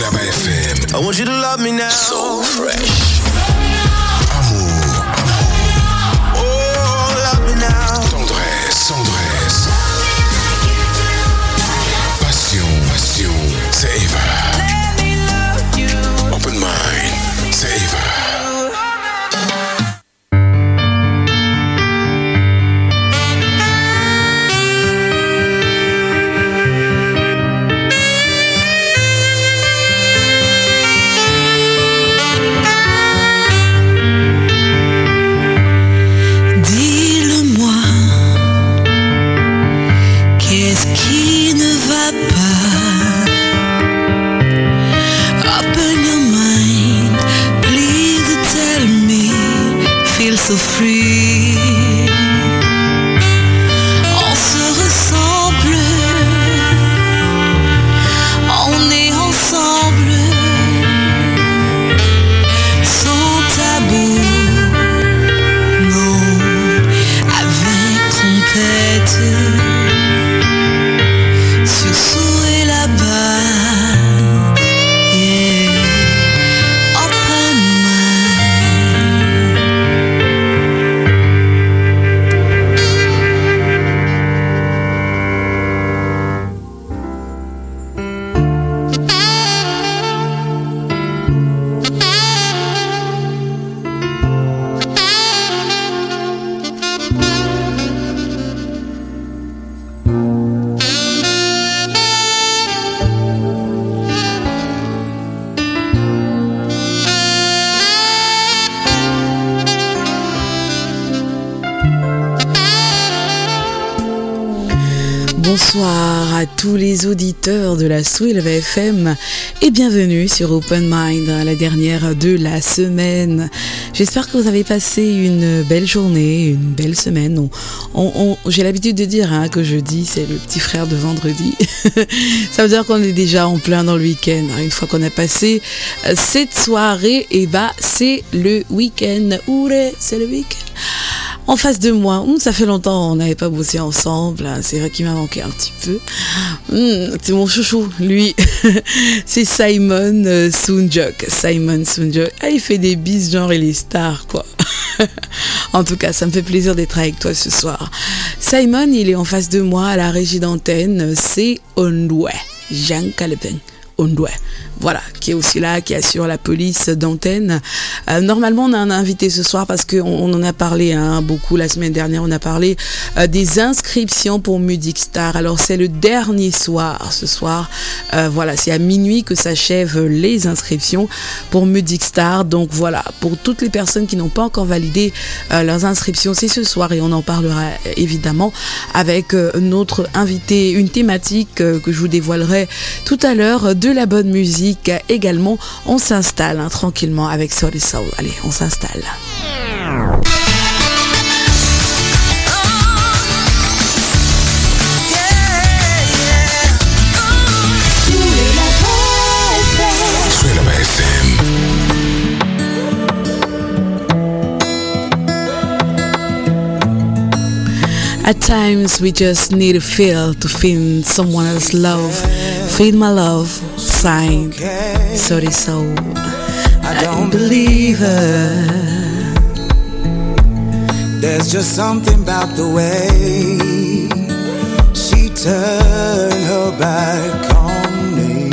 Soulaba FM. I want you to love me now. So fresh. Amour, Oh, love me now. tendresse, tendresse. De la Swill FM et bienvenue sur Open Mind, la dernière de la semaine. J'espère que vous avez passé une belle journée, une belle semaine. On- J'ai l'habitude de dire hein, que jeudi c'est le petit frère de vendredi. Ça veut dire qu'on est déjà en plein dans le week-end. hein. Une fois qu'on a passé euh, cette soirée, et bah c'est le week-end. Ouré, c'est le week-end. En face de moi, hum, ça fait longtemps on n'avait pas bossé ensemble. C'est vrai qu'il m'a manqué un petit peu. Hum, c'est mon chouchou, lui. c'est Simon euh, Soonjuk. Simon Soonjuk. Ah, il fait des bises genre il est star, quoi. en tout cas, ça me fait plaisir d'être avec toi ce soir. Simon, il est en face de moi à la régie d'antenne. C'est Ondwe. Jean Calvin. Voilà, qui est aussi là, qui assure la police d'antenne. Euh, normalement, on a un invité ce soir parce qu'on on en a parlé hein, beaucoup la semaine dernière. On a parlé euh, des inscriptions pour Music Star. Alors, c'est le dernier soir ce soir. Euh, voilà, c'est à minuit que s'achèvent les inscriptions pour Music Star. Donc voilà, pour toutes les personnes qui n'ont pas encore validé leurs inscriptions, c'est ce soir et on en parlera évidemment avec notre invité, une thématique que je vous dévoilerai tout à l'heure la bonne musique également. On s'installe hein, tranquillement avec et Soul. Allez, on s'installe. At times we just need to feel to feel someone else's love. Feel my love, sign. Sorry, so I don't believe her. There's just something about the way she turned her back on me.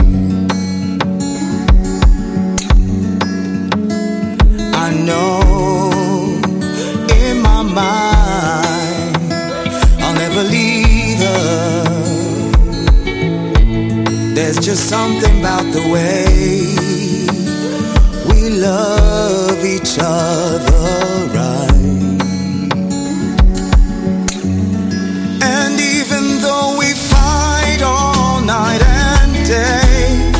I know in my mind There's just something about the way we love each other right. And even though we fight all night and day,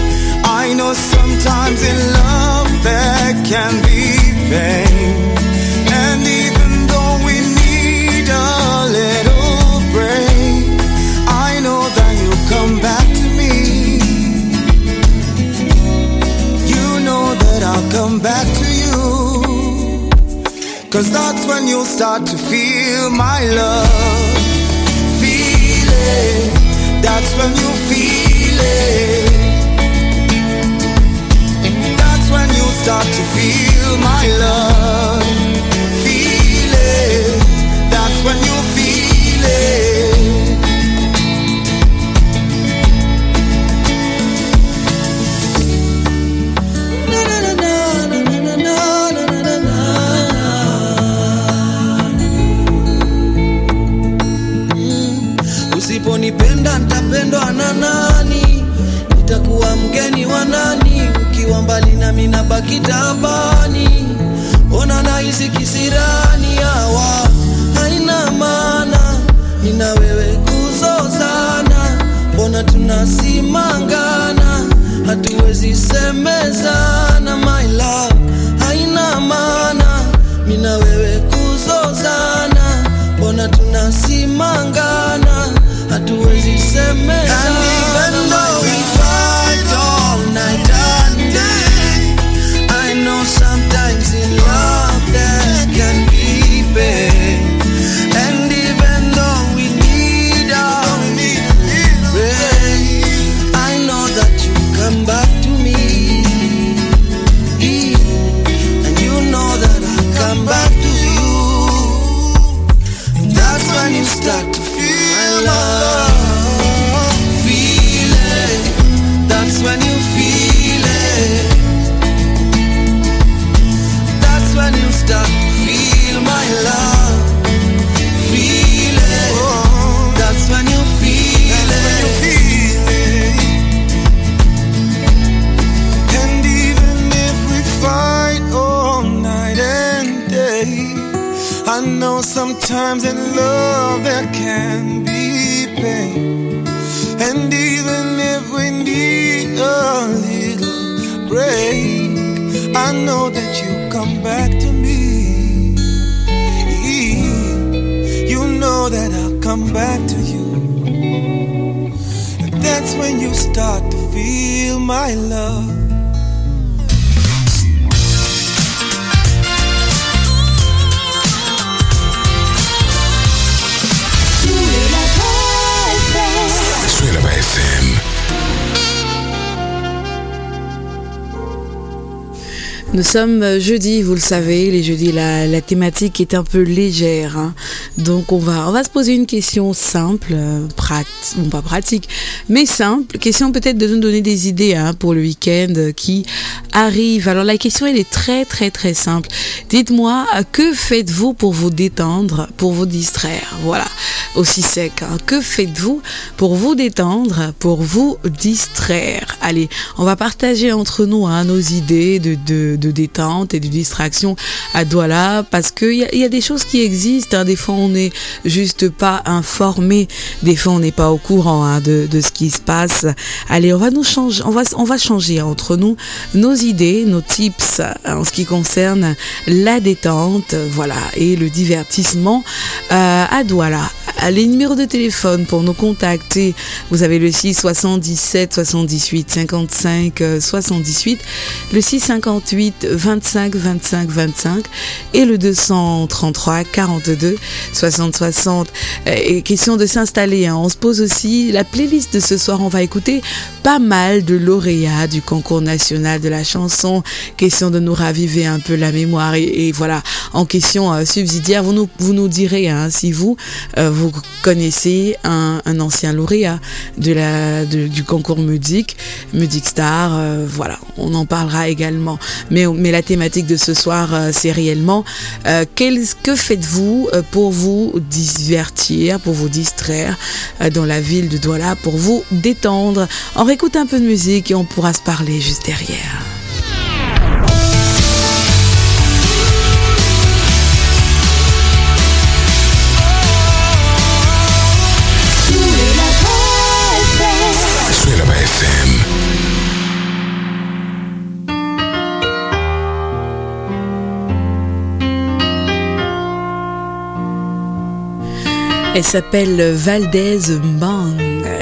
I know sometimes in love there can Cause that's when you'll start to feel my love. Feel it, that's when you feel it. That's when you start to feel my love. Sommes euh, jeudi, vous le savez, les jeudis, la, thématique est un peu légère. hein. Donc on va, se poser une question simple, euh, pratique, bon pas pratique, mais simple. Question peut-être de nous donner des idées hein, pour le week-end euh, qui arrive. Alors la question elle est très très très simple. Dites-moi, euh, que faites-vous pour vous détendre, pour vous distraire? Voilà, aussi sec. hein. Que faites-vous pour vous détendre, pour vous distraire? Allez, on va partager entre nous hein, nos idées de, de, de détente et de distraction à Douala parce qu'il y, a- y a des choses qui existent. hein. Des fois, on n'est juste pas informé. Des fois, on n'est pas au courant de, de ce qui se passe. Allez, on va nous changer, on va, on va changer entre nous nos idées, nos tips euh, en ce qui concerne la détente, voilà, et le divertissement euh, à Douala. Les numéros de téléphone pour nous contacter, vous avez le 6 77 78 55 euh, 78, le 6 58 25 25 25 et le 233 42 60 60. Euh, Et question de s'installer, hein. on se pose aussi la playlist de ce soir, on va écouter pas mal de lauréats du concours national de la chanson, question de nous raviver un peu la mémoire et, voilà, en question euh, subsidiaire, vous nous, vous direz hein, si vous, euh, vous connaissez un, ancien lauréat du concours Musique, Music Star, euh, voilà, on en parlera également. Mais, mais la thématique de ce soir, c'est réellement que faites-vous pour vous divertir, pour vous distraire dans la ville de Douala, pour vous détendre? On réécoute un peu de musique et on pourra se parler juste derrière. Elle s'appelle Valdez Mbang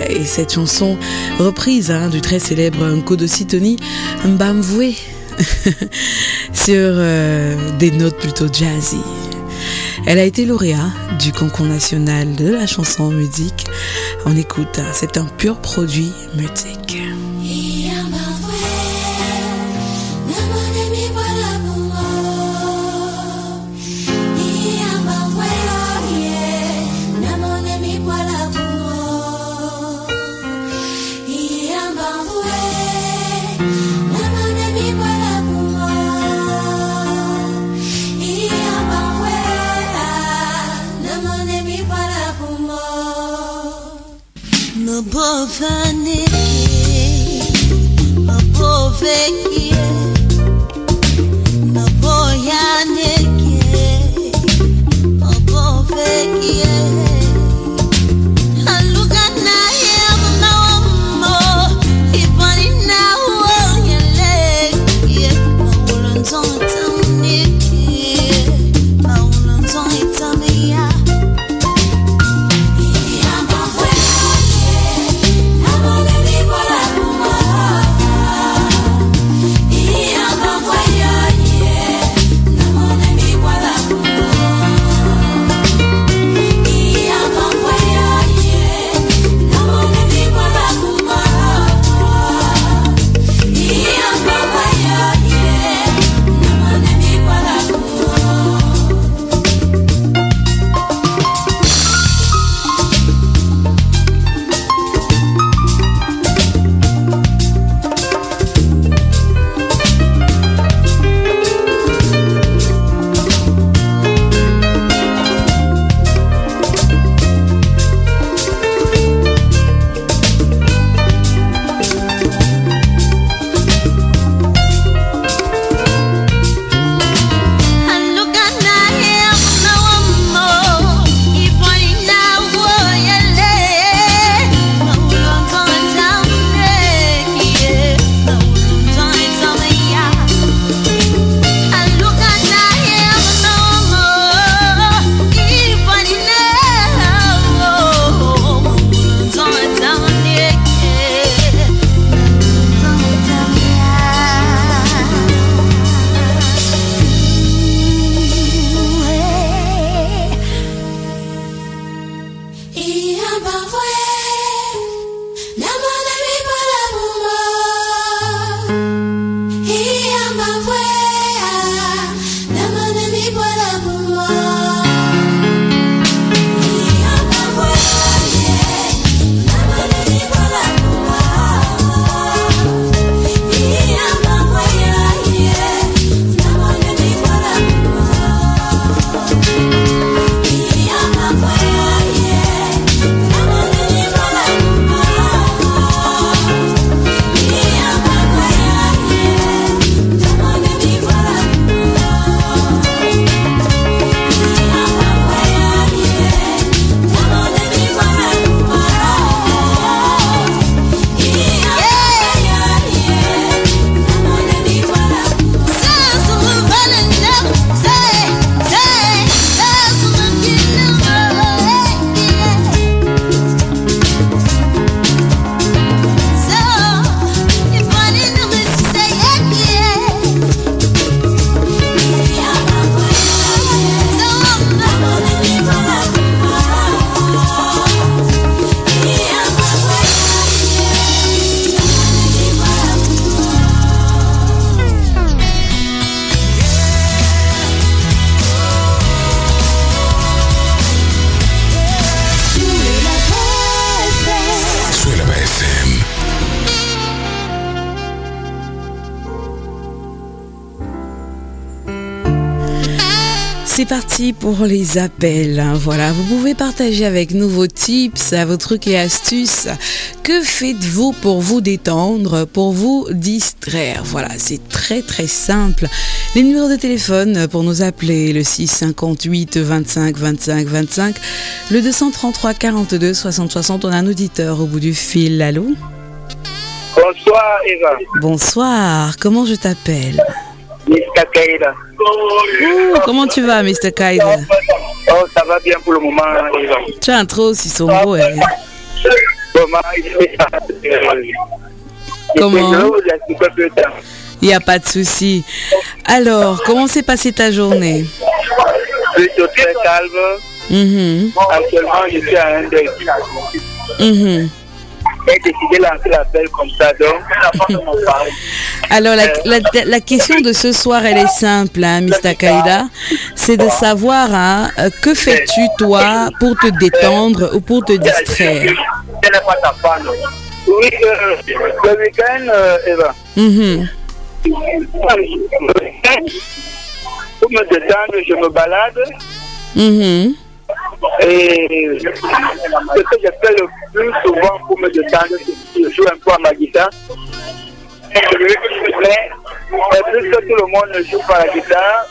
et cette chanson reprise hein, du très célèbre Nkodosi Tony Mbamvoué sur euh, des notes plutôt jazzy. Elle a été lauréat du concours national de la chanson musique. On écoute, hein, c'est un pur produit musique. Mabovaneke, maboveke, c'est parti pour les appels. Voilà, vous pouvez partager avec nous vos tips, vos trucs et astuces. Que faites-vous pour vous détendre, pour vous distraire? Voilà, c'est très très simple. Les numéros de téléphone pour nous appeler, le 658 25 25 25, le 233 42 60 60. On a un auditeur au bout du fil. Allô? Bonsoir Eva. Bonsoir, comment je t'appelle? Mr. Kaida. Ouh, comment tu vas, Mr. Kaida? Oh, ça va bien pour le moment, Eva. Tu as un trop aussi sombre. hein. Comment? Il n'y a pas de souci. Alors, comment s'est passée ta journée? Plutôt très calme. Mhm, Actuellement, je suis à un deuil. mhm. J'ai décidé de lancer l'appel comme ça, donc. Alors, la, la- la question de ce soir, elle est simple, hein, Mr. Kaida. C'est de savoir, hein, euh, que fais-tu, toi, pour te détendre ou pour te distraire? Oui, euh, le week-end, euh, Eva. Mhm, Pour me détendre, je me balade. mhm. Et ce que je fais le plus souvent pour me détendre, c'est que je joue un peu à ma guitare. Mais mais puisque tout le monde ne joue pas à la guitare,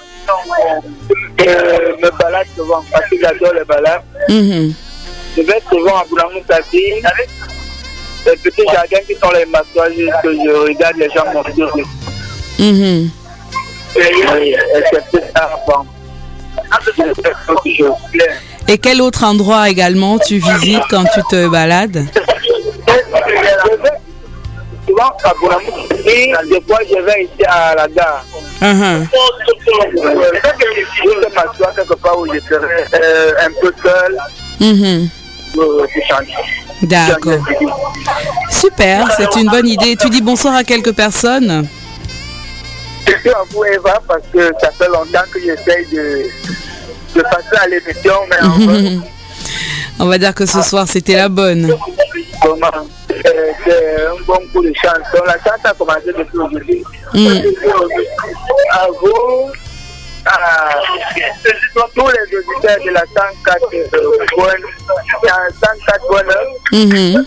je me balade souvent parce que j'adore les balades. Mhm. Je vais souvent à Boulamoussati. Les petits jardins qui sont les massages que je regarde les gens monter. Mhm. Et c'est tout ça bon. Je- Et quel autre endroit également tu visites quand tu te balades Je des fois je vais ici à la gare. Je vais m'asseoir quelque part où je serai euh, un peu seul. D'accord. Super, c'est une bonne idée. Tu dis bonsoir à quelques personnes Surtout à vous, Eva, parce que ça fait longtemps que j'essaye de, de passer à l'émission, mais en fait, On va dire que ce soir, c'était la bonne. comment, c'est un bon coup de chanson. La chanson a commencé depuis aujourd'hui. Mm. À vous, à tous les auditeurs de la 104 euh, bonne, la 104 bonne, Mhm.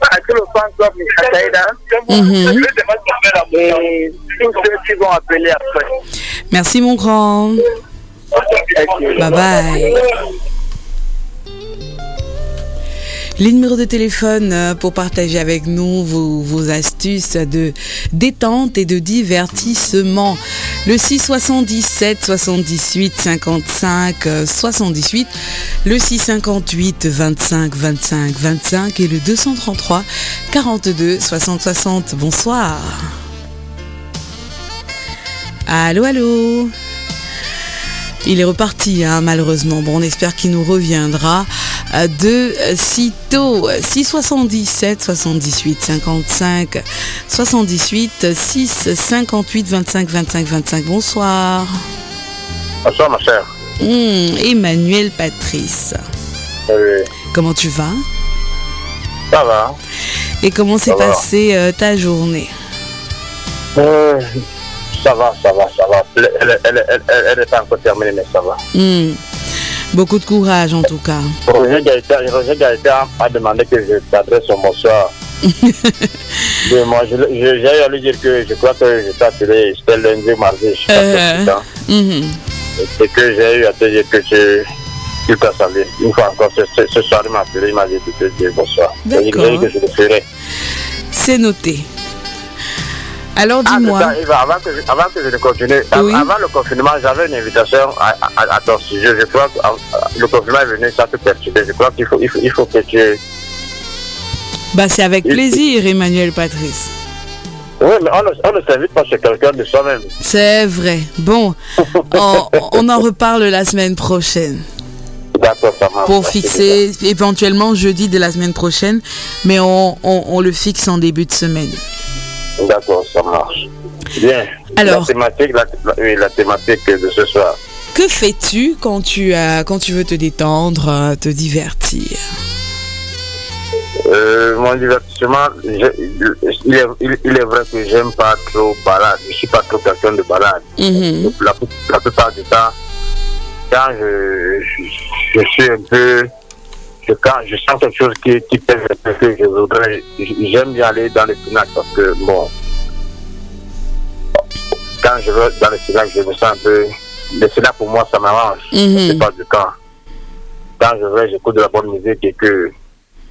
à tout le fan club Mishakaïda, Mhm. et tous ceux qui vont appeler après. Merci mon grand. Bye bye. Les numéros de téléphone euh, pour partager avec nous vos, astuces de détente et de divertissement. Le 677 78 55 euh, 78, le 658 25 25 25 et le 233 42 60 60. Bonsoir. Allô, allô. Il est reparti, hein, malheureusement. Bon, on espère qu'il nous reviendra euh, de sitôt. 677 78 55 78 6 58 25 25 25. Bonsoir. Bonsoir, ma chère. Hum, Emmanuel Patrice. Comment tu vas? Ça va. Et comment s'est passée euh, ta journée? Euh, ça va, ça va, ça va. Elle, n'est pas encore terminée, mais ça va. Hum, Beaucoup de courage en tout cas. Roger Gaëtan, a demandé que je t'adresse son bonsoir. Mais moi, je- je- j'ai à lui dire que je crois que je t'ai appelé, c'était lundi mardi, je sais pas. Mhm. Et C'est que j'ai eu à te dire que tu, tu t'as salué. Une fois encore, ce, soir, il m'a appelé, il m'a dit de te dire bonsoir. D'accord. que je le ferai. C'est noté. Alors Ah, dis-moi. ça, avant que, je- avant que je ne continue, Oui. avant le confinement, j'avais une invitation à, à, à ton sujet. Je crois que ah, le confinement est venu sans te perturber. Je crois qu'il faut, il faut, il faut que tu. Bah, c'est avec plaisir, Emmanuel Patrice. Oui, mais on ne, on ne s'invite pas chez quelqu'un de soi-même. C'est vrai. Bon, on, on en reparle la semaine prochaine ça pour fixer éventuellement jeudi de la semaine prochaine, mais on, on- on le fixe en début de semaine. D'accord, ça marche. Bien. Alors. La thématique, la, la- oui, la thématique de ce soir. Que fais-tu quand tu as, quand tu veux te détendre, euh, te divertir? Euh, mon divertissement, je- il, est, il, il est vrai que j'aime pas trop balade. Je suis pas trop quelqu'un de balade. Mhm. La, la plupart du temps, quand je, je, je suis un peu, quand je sens quelque chose qui, qui pèse un peu, que je voudrais, j'aime bien aller dans les snacks parce que, bon, quand je vais dans les snacks, je me sens un peu, les snacks pour moi, ça m'arrange, Mhm. c'est pas du temps. Quand je vais, j'écoute de la bonne musique et que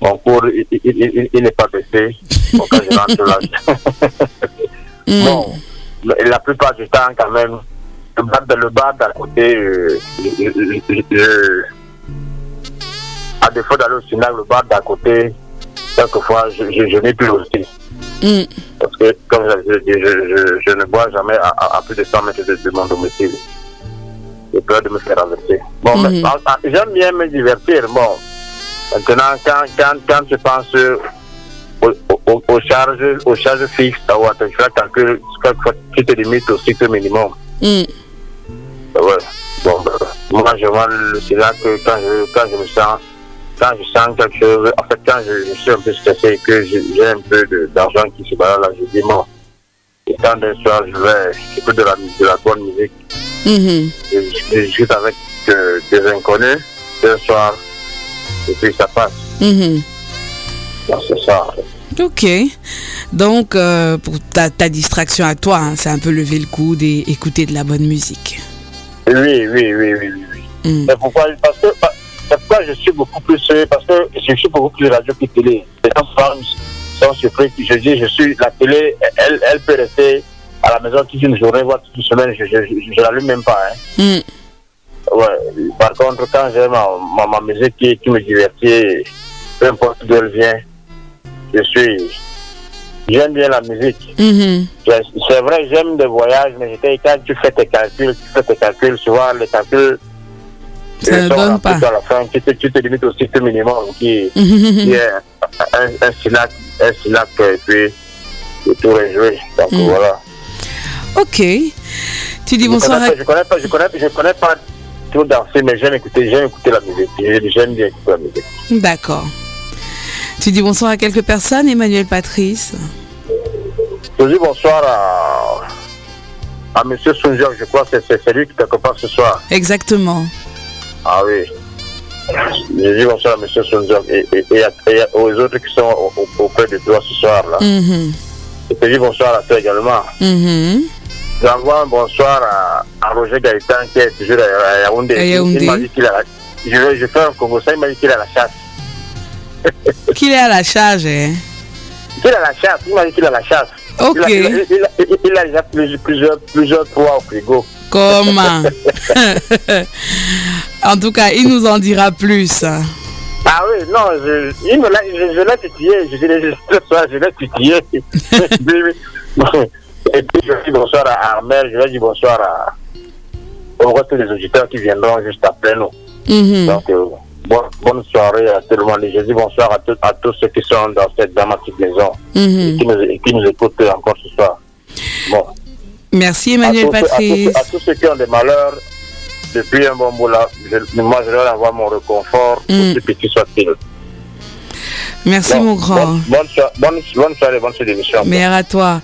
mon cours, il, il, il- il n'est pas baissé, bon, quand je rentre là, Mm. Bon, la la plupart du temps, quand même, le bar, le bar d'à côté, euh, je- à défaut d'aller au le bar d'à côté, quelquefois, je, je, je n'ai plus aussi. Mm. Parce que, comme je, je, je, je, je ne bois jamais à, à- à plus de 100 mètres de, de mon domicile. J'ai peur de me faire renverser. Bon, Mhm. j'aime bien me divertir. Bon, maintenant, quand, quand, quand je pense aux, aux, aux charges, aux charges fixes, à tes frais calcul, tu te limites au cycle minimum. Mm. Ouais. Bon, ben, moi, je vois le cinéma que quand je, quand je me sens, quand je sens quelque chose, en fait, quand je, je suis un peu stressé et que j'ai un peu d'argent qui se balade là, je dis, bon, et quand d'un soir, je vais, j'écoute de la, de la bonne musique, Mhm. je, je discute avec euh, des inconnus, d'un soir, et puis ça passe. Mhm. Bon, c'est ça. Ok. Donc, euh, pour ta, ta distraction à toi, hein, c'est un peu lever le coude et écouter de la bonne musique. Oui, oui, oui, oui, oui. Mm. C'est pourquoi, parce que, c'est pourquoi je suis beaucoup plus, parce que je suis beaucoup plus radio que télé. Les gens sont, surpris que je dis, je suis, la télé, elle, elle peut rester à la maison toute une journée, voire toute une semaine, je, je l'allume même pas, hein. Mm. Ouais. Par contre, quand j'ai ma, ma, ma musique qui, qui me divertit, peu importe d'où elle vient, je suis, j'aime bien la musique. Mhm. C'est c'est vrai, j'aime des voyages, mais quand tu fais tes calculs, tu fais tes calculs, souvent les calculs Ça ne donne pas. À la fin, tu te, tu te limites au cycle minimum qui, qui est un, un syllabe, un et puis et tout est joué. Donc Mm. voilà. Ok. Tu dis Je bonsoir connais, à... pas, je connais pas, je connais, je connais pas trop danser, mais j'aime écouter, j'aime écouter la musique. J'aime bien écouter la musique. D'accord. Tu dis bonsoir à quelques personnes, Emmanuel Patrice. Je dis bonsoir à, à Monsieur Sunjok, je crois que c'est- lui qui quelque part ce soir. Exactement. Ah oui. Je dis bonsoir à M. Sunjok et, et, et, à- et à- aux autres qui sont au- au- auprès de toi ce soir. là. Mhm. Et je dis bonsoir à toi également. Mhm. J'envoie un bonsoir à, à Roger Gaëtan qui est toujours à, à Yaoundé. À Yaoundé. Il m'a dit qu'il a la- je, je fais un Congo, ça il m'a dit qu'il a la chasse. Qu'il est à la charge, hein? Qu'il a la chasse, il m'a dit qu'il a la chasse. Ok. Il, a, il, a, il, a, il- il a déjà plusieurs, plusieurs, plusieurs poids au frigo. Comment? En tout cas, il nous en dira plus. Ah oui, non, je, il me l'a, je, je l'ai titillé, je, je, l'ai titillé. Et puis je dis bonsoir à Armel, je vais dire bonsoir à, au reste des auditeurs qui viendront juste après nous. Mhm. Donc, euh, bon- bonne soirée à tout le monde. Et je dis bonsoir à, tout- à tous ceux qui sont dans cette dramatique maison et Mhm. qui nous, et qui nous écoutent encore ce soir. Bon, Merci à Emmanuel tous, ceux- à, Patrice. tous, à tous ceux qui ont des malheurs, depuis un bon bout là, je- moi je leur envoie mon réconfort, Mm. aussi petit soit-il. Merci Bon, mon grand. Bonne, bonne, so- bonne, bonne soirée, bonne soirée. Meilleur à toi.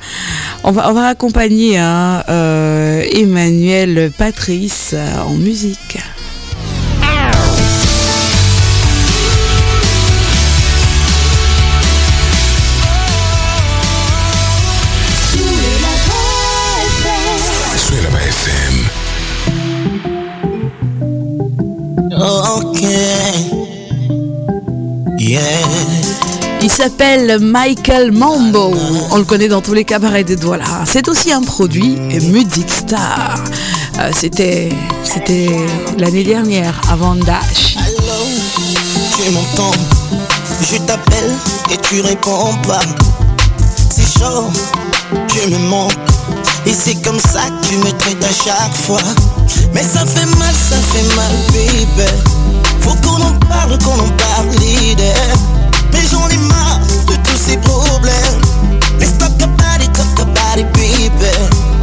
On va, on va accompagner hein, euh, Emmanuel Patrice euh, en musique. Il s'appelle Michael Mambo. On le connaît dans tous les cabarets de Douala. C'est aussi un produit Music Star. Euh, c'était, c'était l'année dernière, avant Dash. Allô, tu m'entends? Je t'appelle et tu réponds pas. C'est chaud, tu me manques. Et c'est comme ça que tu me traites à chaque fois. Mais ça fait mal, ça fait mal, baby. Faut qu'on en parle, qu'on en parle, leader. Mais j'en ai marre de tous ces problèmes. Let's talk about it, talk about it, baby.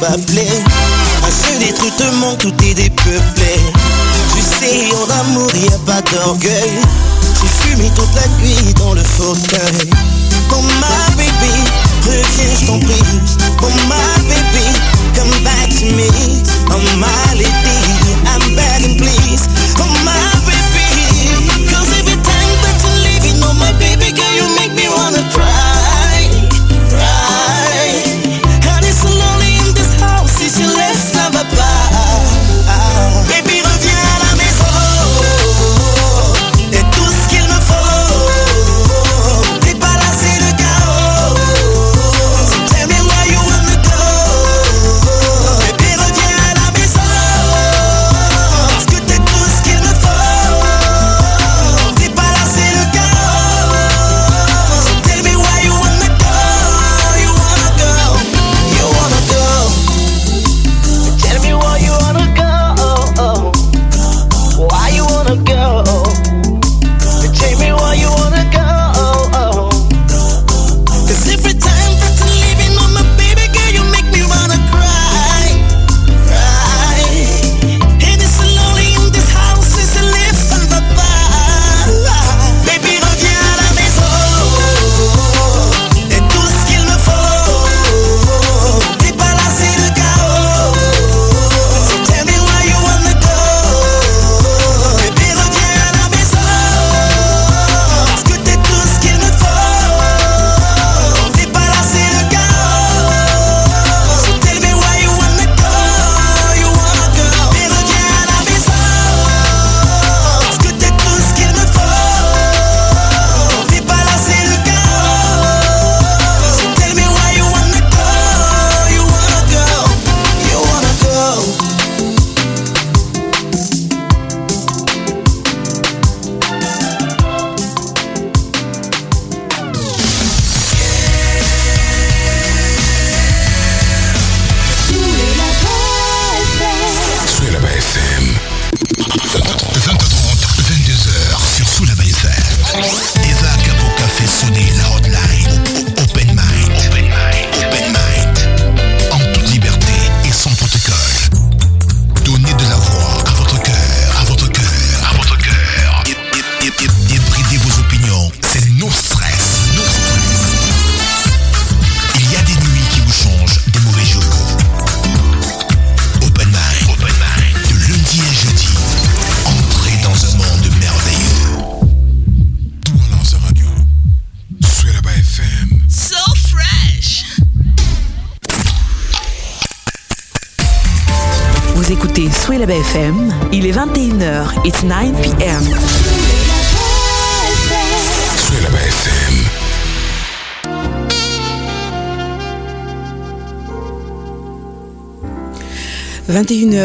Blé. Un seul détruit te manque, tout est dépeuplé. Tu sais, en amour, y a pas d'orgueil. J'ai fumé toute la nuit dans le fauteuil. Oh my baby, reviens, je t'en prie. Oh my baby, come back to me. Oh my lady, I'm begging please.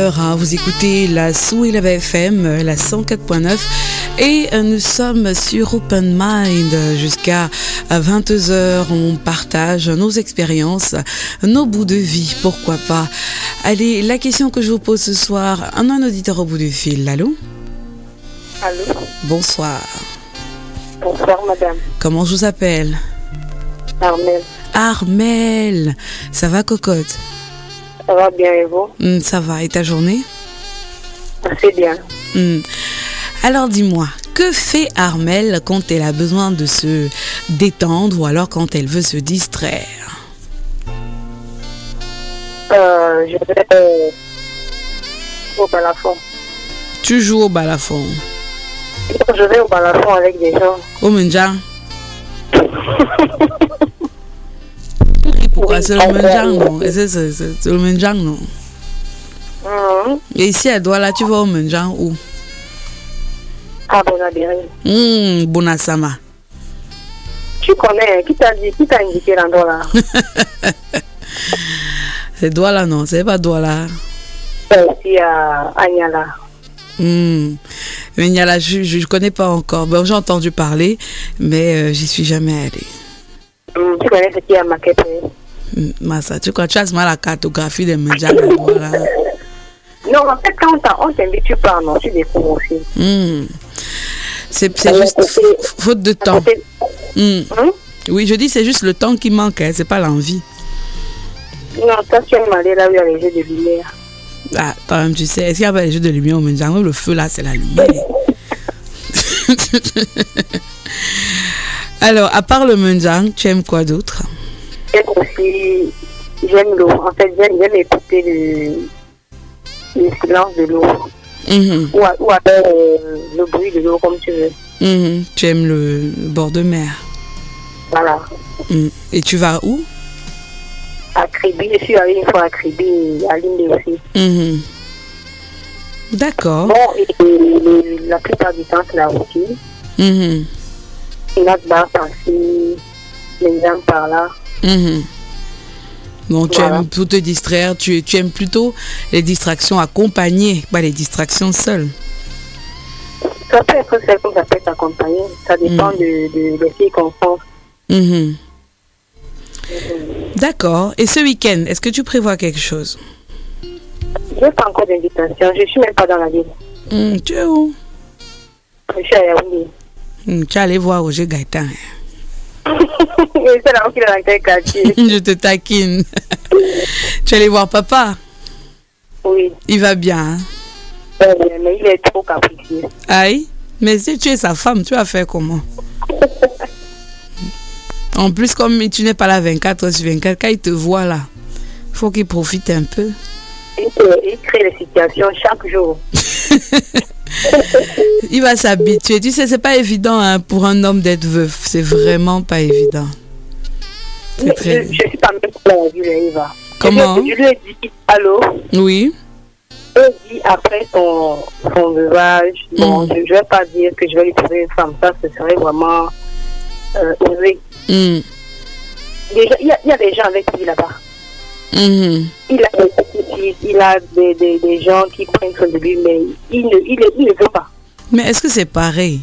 21h, hein, vous écoutez la Sway la BFM, la 104.9 et euh, nous sommes sur Open Mind jusqu'à 22h. On partage nos expériences, nos bouts de vie, pourquoi pas. Allez, la question que je vous pose ce soir, un, un auditeur au bout du fil, allô? Allô? Bonsoir, Bonsoir madame. comment je vous appelle? Armel. Armel, ça va cocotte? Ça va bien et vous? Hmm, Ça va, et ta journée? C'est bien. Hmm. Alors dis-moi, que fait Armel quand elle a besoin de se détendre ou alors quand elle veut se distraire? Euh, je vais euh, au balafon. Tu joues au balafon? Je vais au balafon avec des gens. Au Menja? C'est le Menjang, non? Mhm. Et ici à Douala, tu vas au Menjang où? Ah, Bonabéry. Hum, Bonasama. Tu connais, qui t'a dit, qui t'a indiqué l'endroit là C'est Douala, non? C'est pas Douala. C'est ici à Agnala. Hmm. Mais il y a la- je ne connais pas encore. Bon, j'ai entendu parler, mais euh, j'y suis jamais allée. Hum, Tu connais ce qui est à Maquette Hmm, Massa, tu crois, tu as mal la cartographie des médias. voilà. Non, en fait, quand on t'invite, tu non, tu découvres aussi. Hmm. C'est À juste côté- f- faute de À temps. côté- Hmm. Hum? Oui, je dis c'est juste le temps qui manque, hein, c'est pas l'envie. Non, toi, tu aimes aller là où il y a les jeux de lumière. Ah, quand même, tu sais, est-ce qu'il y a pas les jeux de lumière au Même Le feu là, c'est la lumière. Alors, à part le Menjang, tu aimes quoi d'autre? J'aime aussi, j'aime l'eau. En fait, j'aime, j'aime écouter le, le silence de l'eau. Mhm, Ou, à- ou alors euh, le bruit de l'eau, comme tu veux. mhm. Tu aimes le bord de mer. Voilà. Mhm. Et tu vas où? À Kribi, je suis allée une fois à Kribi à Linde aussi. D'accord. Bon, et, et la plupart du temps, c'est la routine. Une autre barre par-ci, les gens par là. Mhm. Bon, tu Voilà. aimes pour te distraire, tu, tu aimes plutôt les distractions accompagnées, pas les distractions seules. Ça peut être celle qu'on peut t'accompagner. Ça dépend Mm. de, de, des circonstances. Mhm. D'accord. Et ce week-end, est-ce que tu prévois quelque chose? Je n'ai pas encore d'invitation. Je ne suis même pas dans la ville. Hmm, Tu es où? Je suis à Yaoundé. Hmm, Tu es allé voir Roger Gaëtan. Je te taquine. tu es allé voir papa? Oui, Il va bien. hein? Bien, mais il est trop capricieux. Aïe. Mais si tu es sa femme, tu vas faire comment? En plus, comme tu n'es pas là 24 heures sur 24, quand il te voit là, il faut qu'il profite un peu. Il, crée des situations chaque jour. Il va s'habituer. Tu sais, c'est pas évident hein, pour un homme d'être veuf. C'est vraiment pas évident. C'est Mais très... je ne suis pas même pas dans la ville, il va. Comment? Je, lui- je lui ai dit allô? Oui. Et dit après son, son veuvage, bon, Mm. je ne vais pas dire que je vais lui trouver une femme. Ça, ce serait vraiment euh, osé. Hmm. Déjà, Il y, y a des gens avec lui là-bas. Mhm. Il a des petits, il a des, des, des gens qui prennent soin de lui, mais il ne, il, il ne veut pas. Mais est-ce que c'est pareil?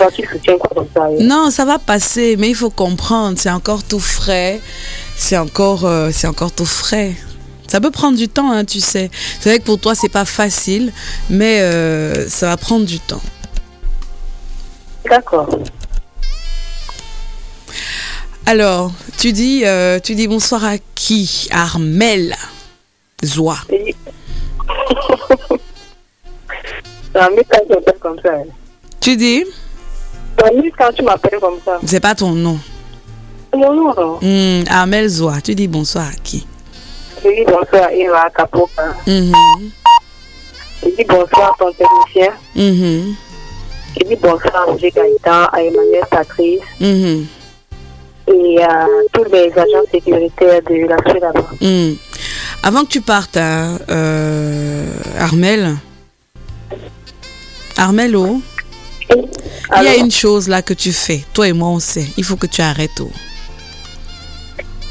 Hein? Non, ça va passer, mais il faut comprendre, c'est encore tout frais. C'est encore, euh, c'est encore tout frais. Ça peut prendre du temps, hein, tu sais. C'est vrai que pour toi, c'est pas facile, mais euh, ça va prendre du temps. D'accord. Alors, tu dis, euh, tu dis bonsoir à qui? Armel Zoa. Comme ça. hein. Tu dis? Quand tu m'appelles comme ça. C'est pas ton nom. Non, non, non. Hmm, Armel Zoa. Tu dis bonsoir à qui? Je dis bonsoir à Eva Kapoka. Mhm, Je dis bonsoir à ton technicien. mhm, Je dis bonsoir à Roger Gaëtan, à Emmanuel Patrice mhm, et à tous les agents sécuritaires de la là-bas. mhm. Avant que tu partes, hein, euh, Armel. Armel, oh. Il y a une chose là que tu fais. Toi et moi, on sait. Il faut que tu arrêtes. oh.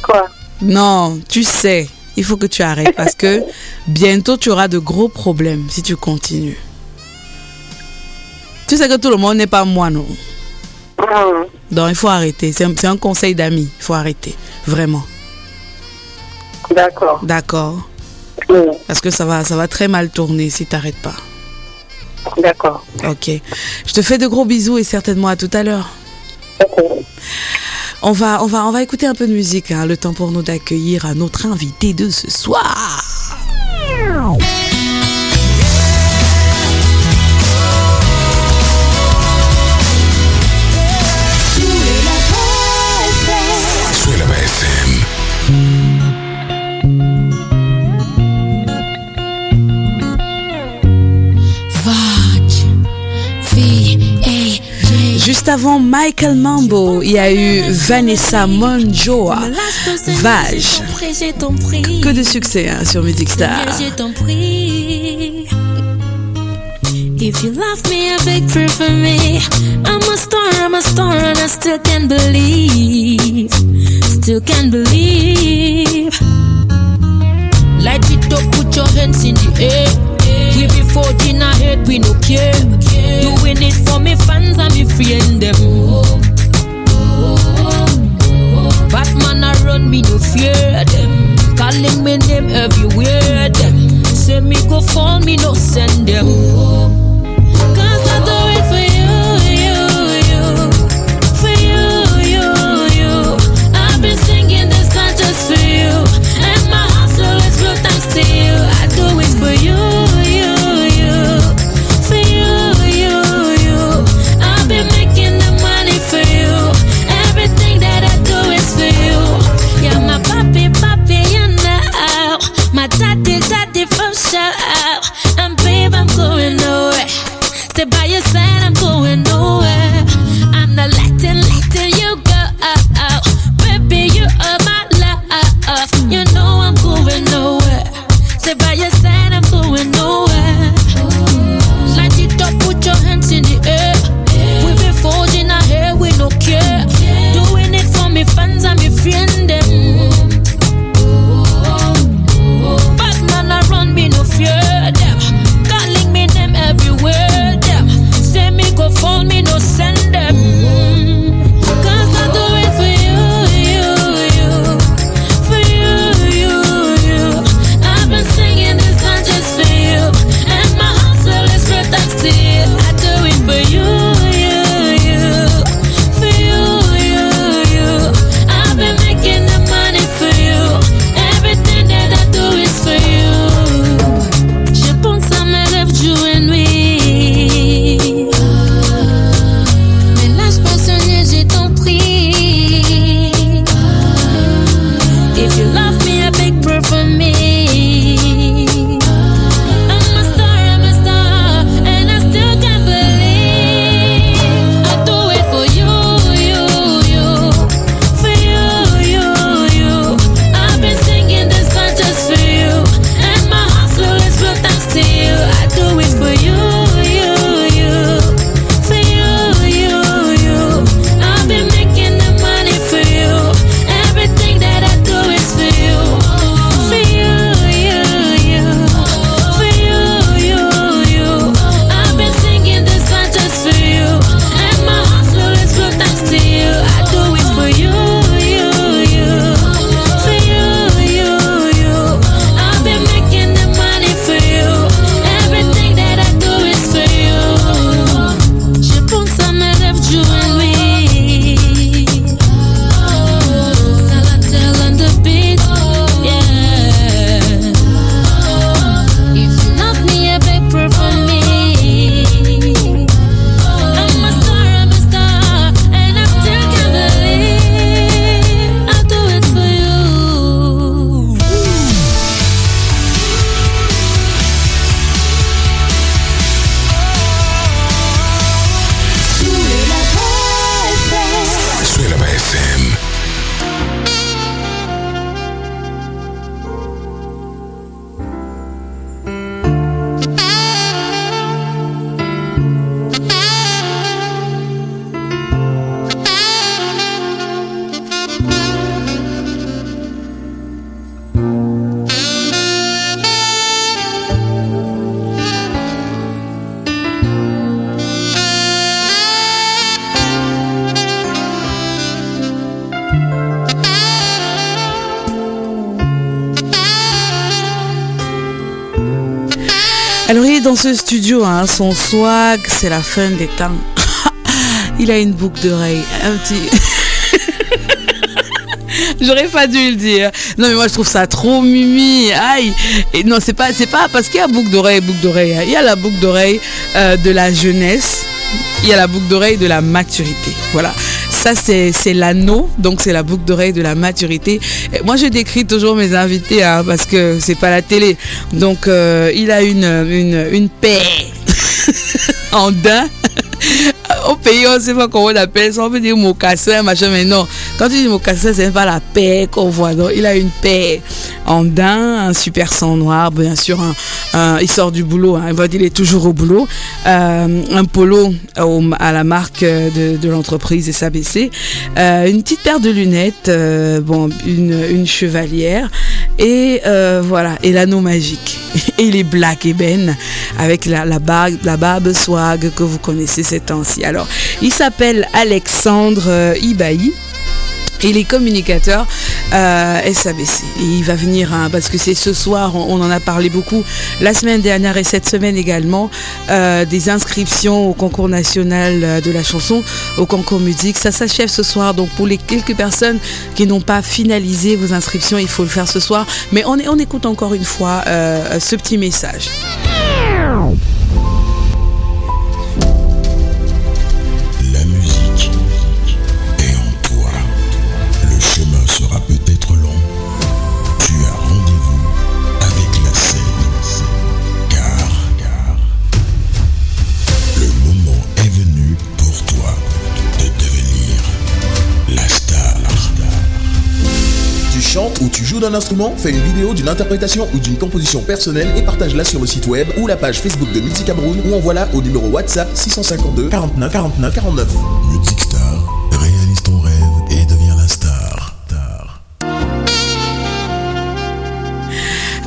quoi? Non, tu sais. Il faut que tu arrêtes parce que bientôt tu auras de gros problèmes si tu continues. Tu sais que tout le monde n'est pas moi, non? Hum, Donc il faut arrêter. C'est un, conseil d'amis. Il faut arrêter. Vraiment. D'accord. D'accord Hum, Parce que ça va, ça va très mal tourner si tu n'arrêtes pas. D'accord. Ok. Je te fais de gros bisous et certainement à tout à l'heure. Ok. On va, on va, on va écouter un peu de musique. hein, le temps pour nous d'accueillir notre invité de ce soir. Juste avant Michael Mambo, il y a eu Vanessa Monjoa. Vage. Que de succès hein, sur Music Star. If you love me, a big prayer for me. I'm a star, I'm a star, and I still can't believe. Still can't believe. Light it up, put your hands in the air. four in a head, we no care. Doing it for me fans and me friend them. Batman I run, me no fear them. Calling me name everywhere them. Say me go fall, me no send them. I do it for you, you, you. For you, you, you. I've been singing this song just for you. And my hustle is thanks to you. I do it for you. By your ce studio, hein, son swag, c'est la fin des temps. il a une boucle d'oreille, un petit... J'aurais pas dû le dire. Non mais moi je trouve ça trop mimi. Aïe. Et non c'est pas c'est pas parce qu'il y a boucle d'oreille boucle d'oreille. hein. Il y a la boucle d'oreille euh, de la jeunesse. Il y a la boucle d'oreille de la maturité. Voilà. Ça c'est c'est l'anneau. Donc c'est la boucle d'oreille de la maturité. Moi je décris toujours mes invités hein, parce que c'est pas la télé. Donc euh, il a une une une paix en daim. Au pays, on ne sait pas comment on appelle ça. On peut dire mocassin, machin, mais non. Quand tu dis mocassin, c'est pas la paix qu'on voit. Donc, il a une paix en daim, un super sang noir, bien sûr. il sort du boulot. hein. Il est toujours au boulot. Euh, un polo à la marque de, l'entreprise SABC. Euh, une petite paire de lunettes. euh, bon, une, chevalière. Et voilà. Et l'anneau magique. Et il est black ébène avec la, la, barbe swag que vous connaissez ces temps-ci. Alors, il s'appelle Alexandre Ibaï. Il est communicateur euh, SABC. Et il va venir, hein, parce que c'est ce soir, on, en a parlé beaucoup, la semaine dernière et cette semaine également, euh, des inscriptions au concours national euh, de la chanson, au concours musique. Ça s'achève ce soir. Donc pour les quelques personnes qui n'ont pas finalisé vos inscriptions, il faut le faire ce soir. Mais on, écoute encore une fois ce petit message. Tu joues d'un instrument Fais une vidéo d'une interprétation ou d'une composition personnelle et partage-la sur le site web ou la page Facebook de Musique Cameroun ou envoie-la au numéro WhatsApp 652 49 49 49. Music Star, réalise ton rêve et deviens la star.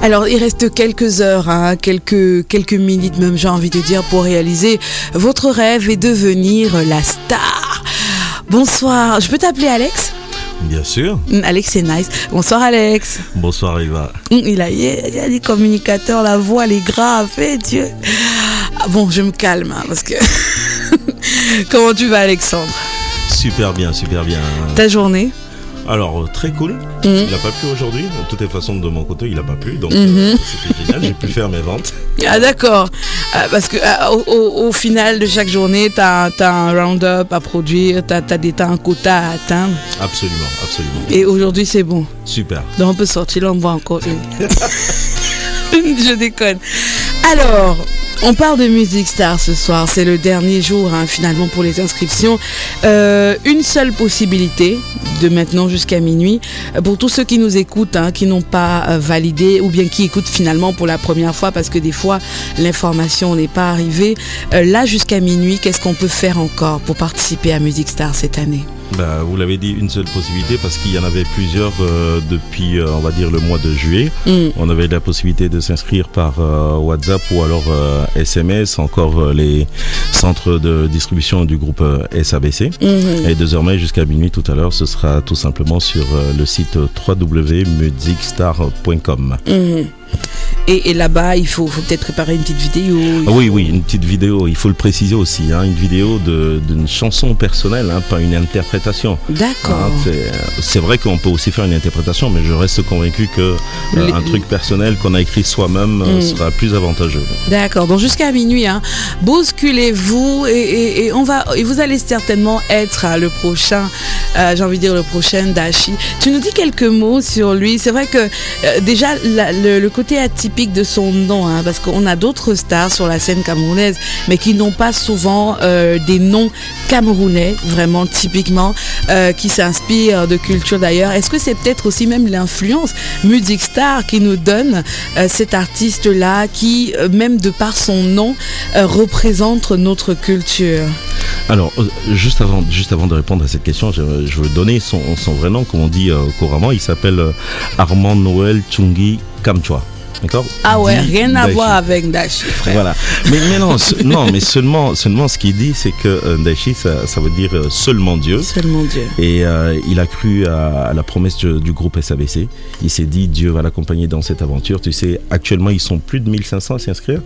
Alors, il reste quelques heures, hein, quelques, quelques minutes même, j'ai envie de dire, pour réaliser votre rêve et devenir la star. Bonsoir, je peux t'appeler Alex? Bien sûr. Mm, Alex, c'est nice. Bonsoir Alex. Bonsoir Eva. Mm, Il a, il a des communicateurs, la voix, elle est grave, eh Dieu. Ah, Bon, je me calme, hein, parce que... Comment tu vas Alexandre? Super bien, super bien. Ta journée? Alors, euh, très cool. Mhm. Il n'a pas plu aujourd'hui. De toutes les façons, de mon côté, il n'a pas plu. Donc, Mhm. euh, c'était génial. J'ai pu faire mes ventes. Ah d'accord, Ah, parce que ah, au, final de chaque journée, tu as, un round-up à produire, tu as, un quota à atteindre. Absolument, absolument. Et aujourd'hui, c'est bon. Super. Donc on peut sortir, là on voit encore une. Je déconne. Alors, on parle de Music Star ce soir. C'est le dernier jour hein, finalement pour les inscriptions. Euh, une seule possibilité de maintenant jusqu'à minuit. Pour tous ceux qui nous écoutent, hein, qui n'ont pas euh, validé ou bien qui écoutent finalement pour la première fois parce que des fois l'information n'est pas arrivée. Euh, là jusqu'à minuit, qu'est-ce qu'on peut faire encore pour participer à Music Star cette année? Bah, vous l'avez dit, une seule possibilité parce qu'il y en avait plusieurs euh, depuis, euh, on va dire, le mois de juillet. Mm. On avait la possibilité de s'inscrire par euh, WhatsApp ou alors SMS, encore les centres de distribution du groupe SABC. Mhm. Et désormais, jusqu'à minuit tout à l'heure, ce sera tout simplement sur le site www.musicstar.com. Et, et là-bas, il faut, faut peut-être préparer une petite vidéo. Ah oui, oui, une petite vidéo, il faut le préciser aussi, hein, une vidéo d'une chanson personnelle, hein, pas une interprétation. D'accord. Hein, c'est- vrai qu'on peut aussi faire une interprétation, mais je reste convaincu que euh, Les- un truc personnel qu'on a écrit soi-même euh, Mm. sera plus avantageux. D'accord, donc jusqu'à minuit, hein, bousculez-vous et, et- et on va, et vous allez certainement être le prochain, euh, j'ai envie de dire le prochain Dashi. Tu nous dis quelques mots sur lui. C'est vrai que euh, déjà la- le, le côté atypique de son nom, hein, parce qu'on a d'autres stars sur la scène camerounaise, mais qui n'ont pas souvent euh, des noms camerounais, vraiment typiquement, euh, qui s'inspirent de culture d'ailleurs. Est-ce que c'est peut-être aussi même l'influence Music Star qui nous donne euh, cet artiste-là qui, même de par son nom, représente notre culture? Alors, juste avant, de répondre à cette question, je, veux donner son, son vrai nom, comme on dit couramment. Il s'appelle Armand Noël Chungi Kamchwa. D'accord Ah ouais, Dit rien à voir avec Dashi, frère. Voilà. Mais, mais non, non, mais seulement, seulement ce qu'il dit, c'est que euh, Dashi, ça, ça veut dire euh, seulement Dieu. Seulement Dieu. Et euh, il a cru à, à la promesse du, du groupe SABC. Il s'est dit, Dieu va l'accompagner dans cette aventure. Tu sais, actuellement, ils sont plus de 1500 à s'inscrire.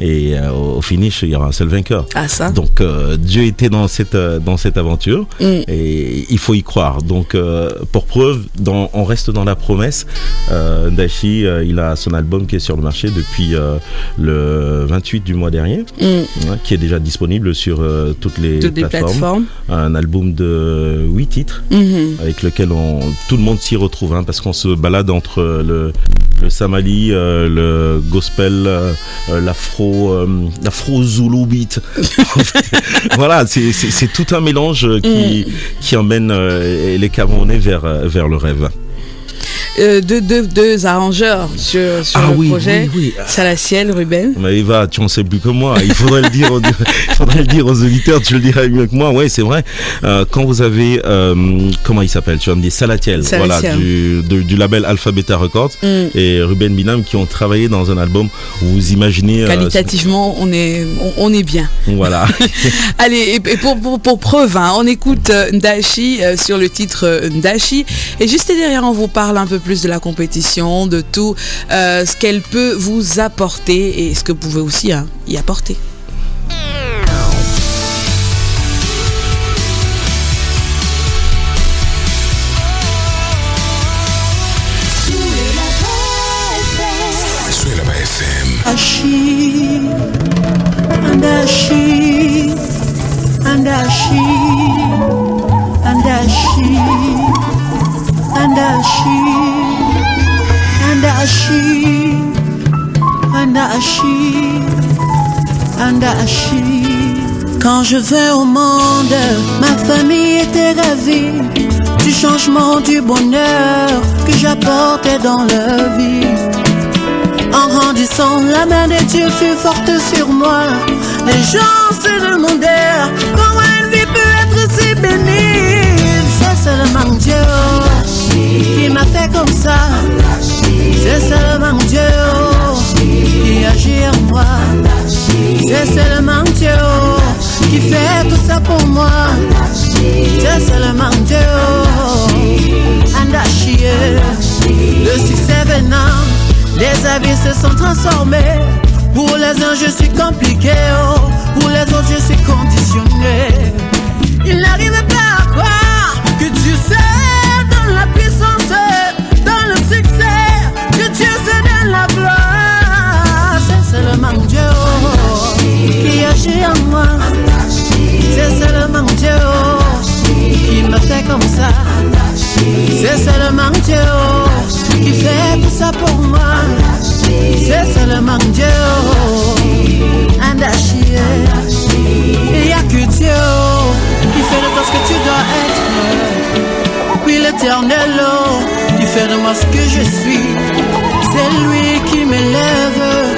Et euh, au finish, il y aura un seul vainqueur. Ah ça Donc euh, Dieu était dans cette, euh, dans cette aventure Mm. et il faut y croire. Donc pour preuve, dans, on reste dans la promesse. Dashi, il a son album qui est sur le marché depuis le 28 du mois dernier, Mm. qui est déjà disponible sur toutes les Toutes plateformes. Un album de 8 titres Mhm. avec lequel on, tout le monde s'y retrouve hein, parce qu'on se balade entre le, le Samali, euh, le gospel, euh, euh, l'afro, euh, l'afro Zulu beat. voilà, c'est- tout un mélange qui, qui emmène les Camerounais vers, vers le rêve. Euh, deux, deux, deux arrangeurs sur, sur Ah le oui, projet. oui, oui. Salaciel, Ruben. Mais Eva, tu en sais plus que moi. Il faudrait le dire, aux, il faudrait le dire aux auditeurs. Tu le dirais mieux que moi. Oui, c'est vrai. Euh, quand vous avez, euh, comment il s'appelle Tu vas me dire Salatiel, voilà, du, de- du label Alpha Beta Records Mm. et Ruben Binam qui ont travaillé dans un album où vous imaginez. euh, Qualitativement, on est, on, on est bien. voilà. Allez, et et pour, pour, pour preuve, hein, on écoute Ndashi sur le titre Ndashi. Et juste derrière, on vous parle un peu plus de la compétition, de tout euh, ce qu'elle peut vous apporter et ce que vous pouvez aussi hein, y apporter. Andashi, Andashi, Andashi. Quand je vais au monde, ma famille était ravie. du changement, du bonheur que j'apportais dans leur vie. En grandissant, la main de Dieu fut forte sur moi. Les gens se demandèrent comment une vie peut être si bénie? C'est seulement Dieu qui m'a fait comme ça. C'est seulement Dieu qui agit en moi. C'est seulement Dieu qui fait tout ça pour moi. C'est seulement Dieu. Andachier, le succès venant, les avis se sont transformés. Pour les uns, je suis compliqué. oh. Pour les autres, je suis conditionné. Il n'arrive pas à croire que Dieu sait en moi. C'est seulement Dieu qui me fait comme ça. C'est seulement Dieu qui fait tout ça pour moi. C'est seulement Dieu Andachier. Il n'y a que Dieu qui fait de toi ce que tu dois être. Oui, l'éternel oh, qui fait de moi ce que je suis. C'est lui qui m'élève,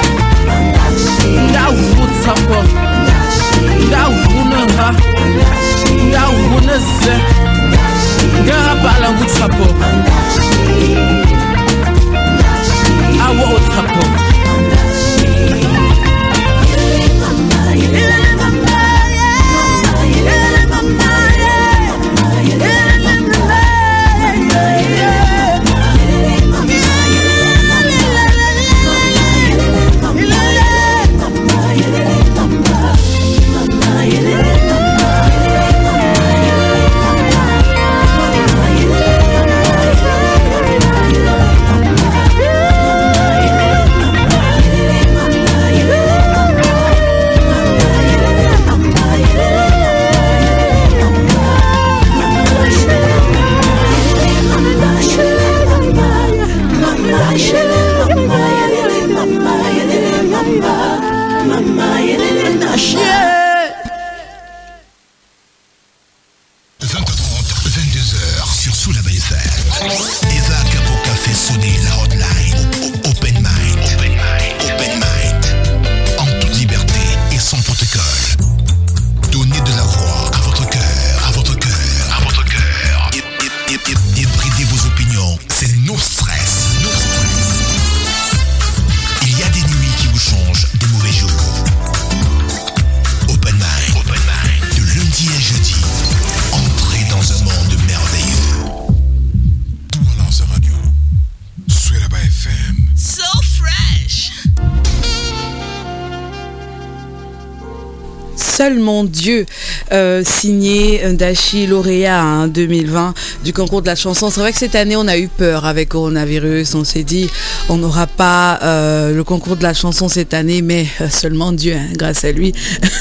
Euh, signé Dashi lauréat hein, 2020 du concours de la chanson. C'est vrai que cette année on a eu peur avec coronavirus. On s'est dit on n'aura pas euh, le concours de la chanson cette année, mais euh, seulement Dieu, hein, grâce à lui,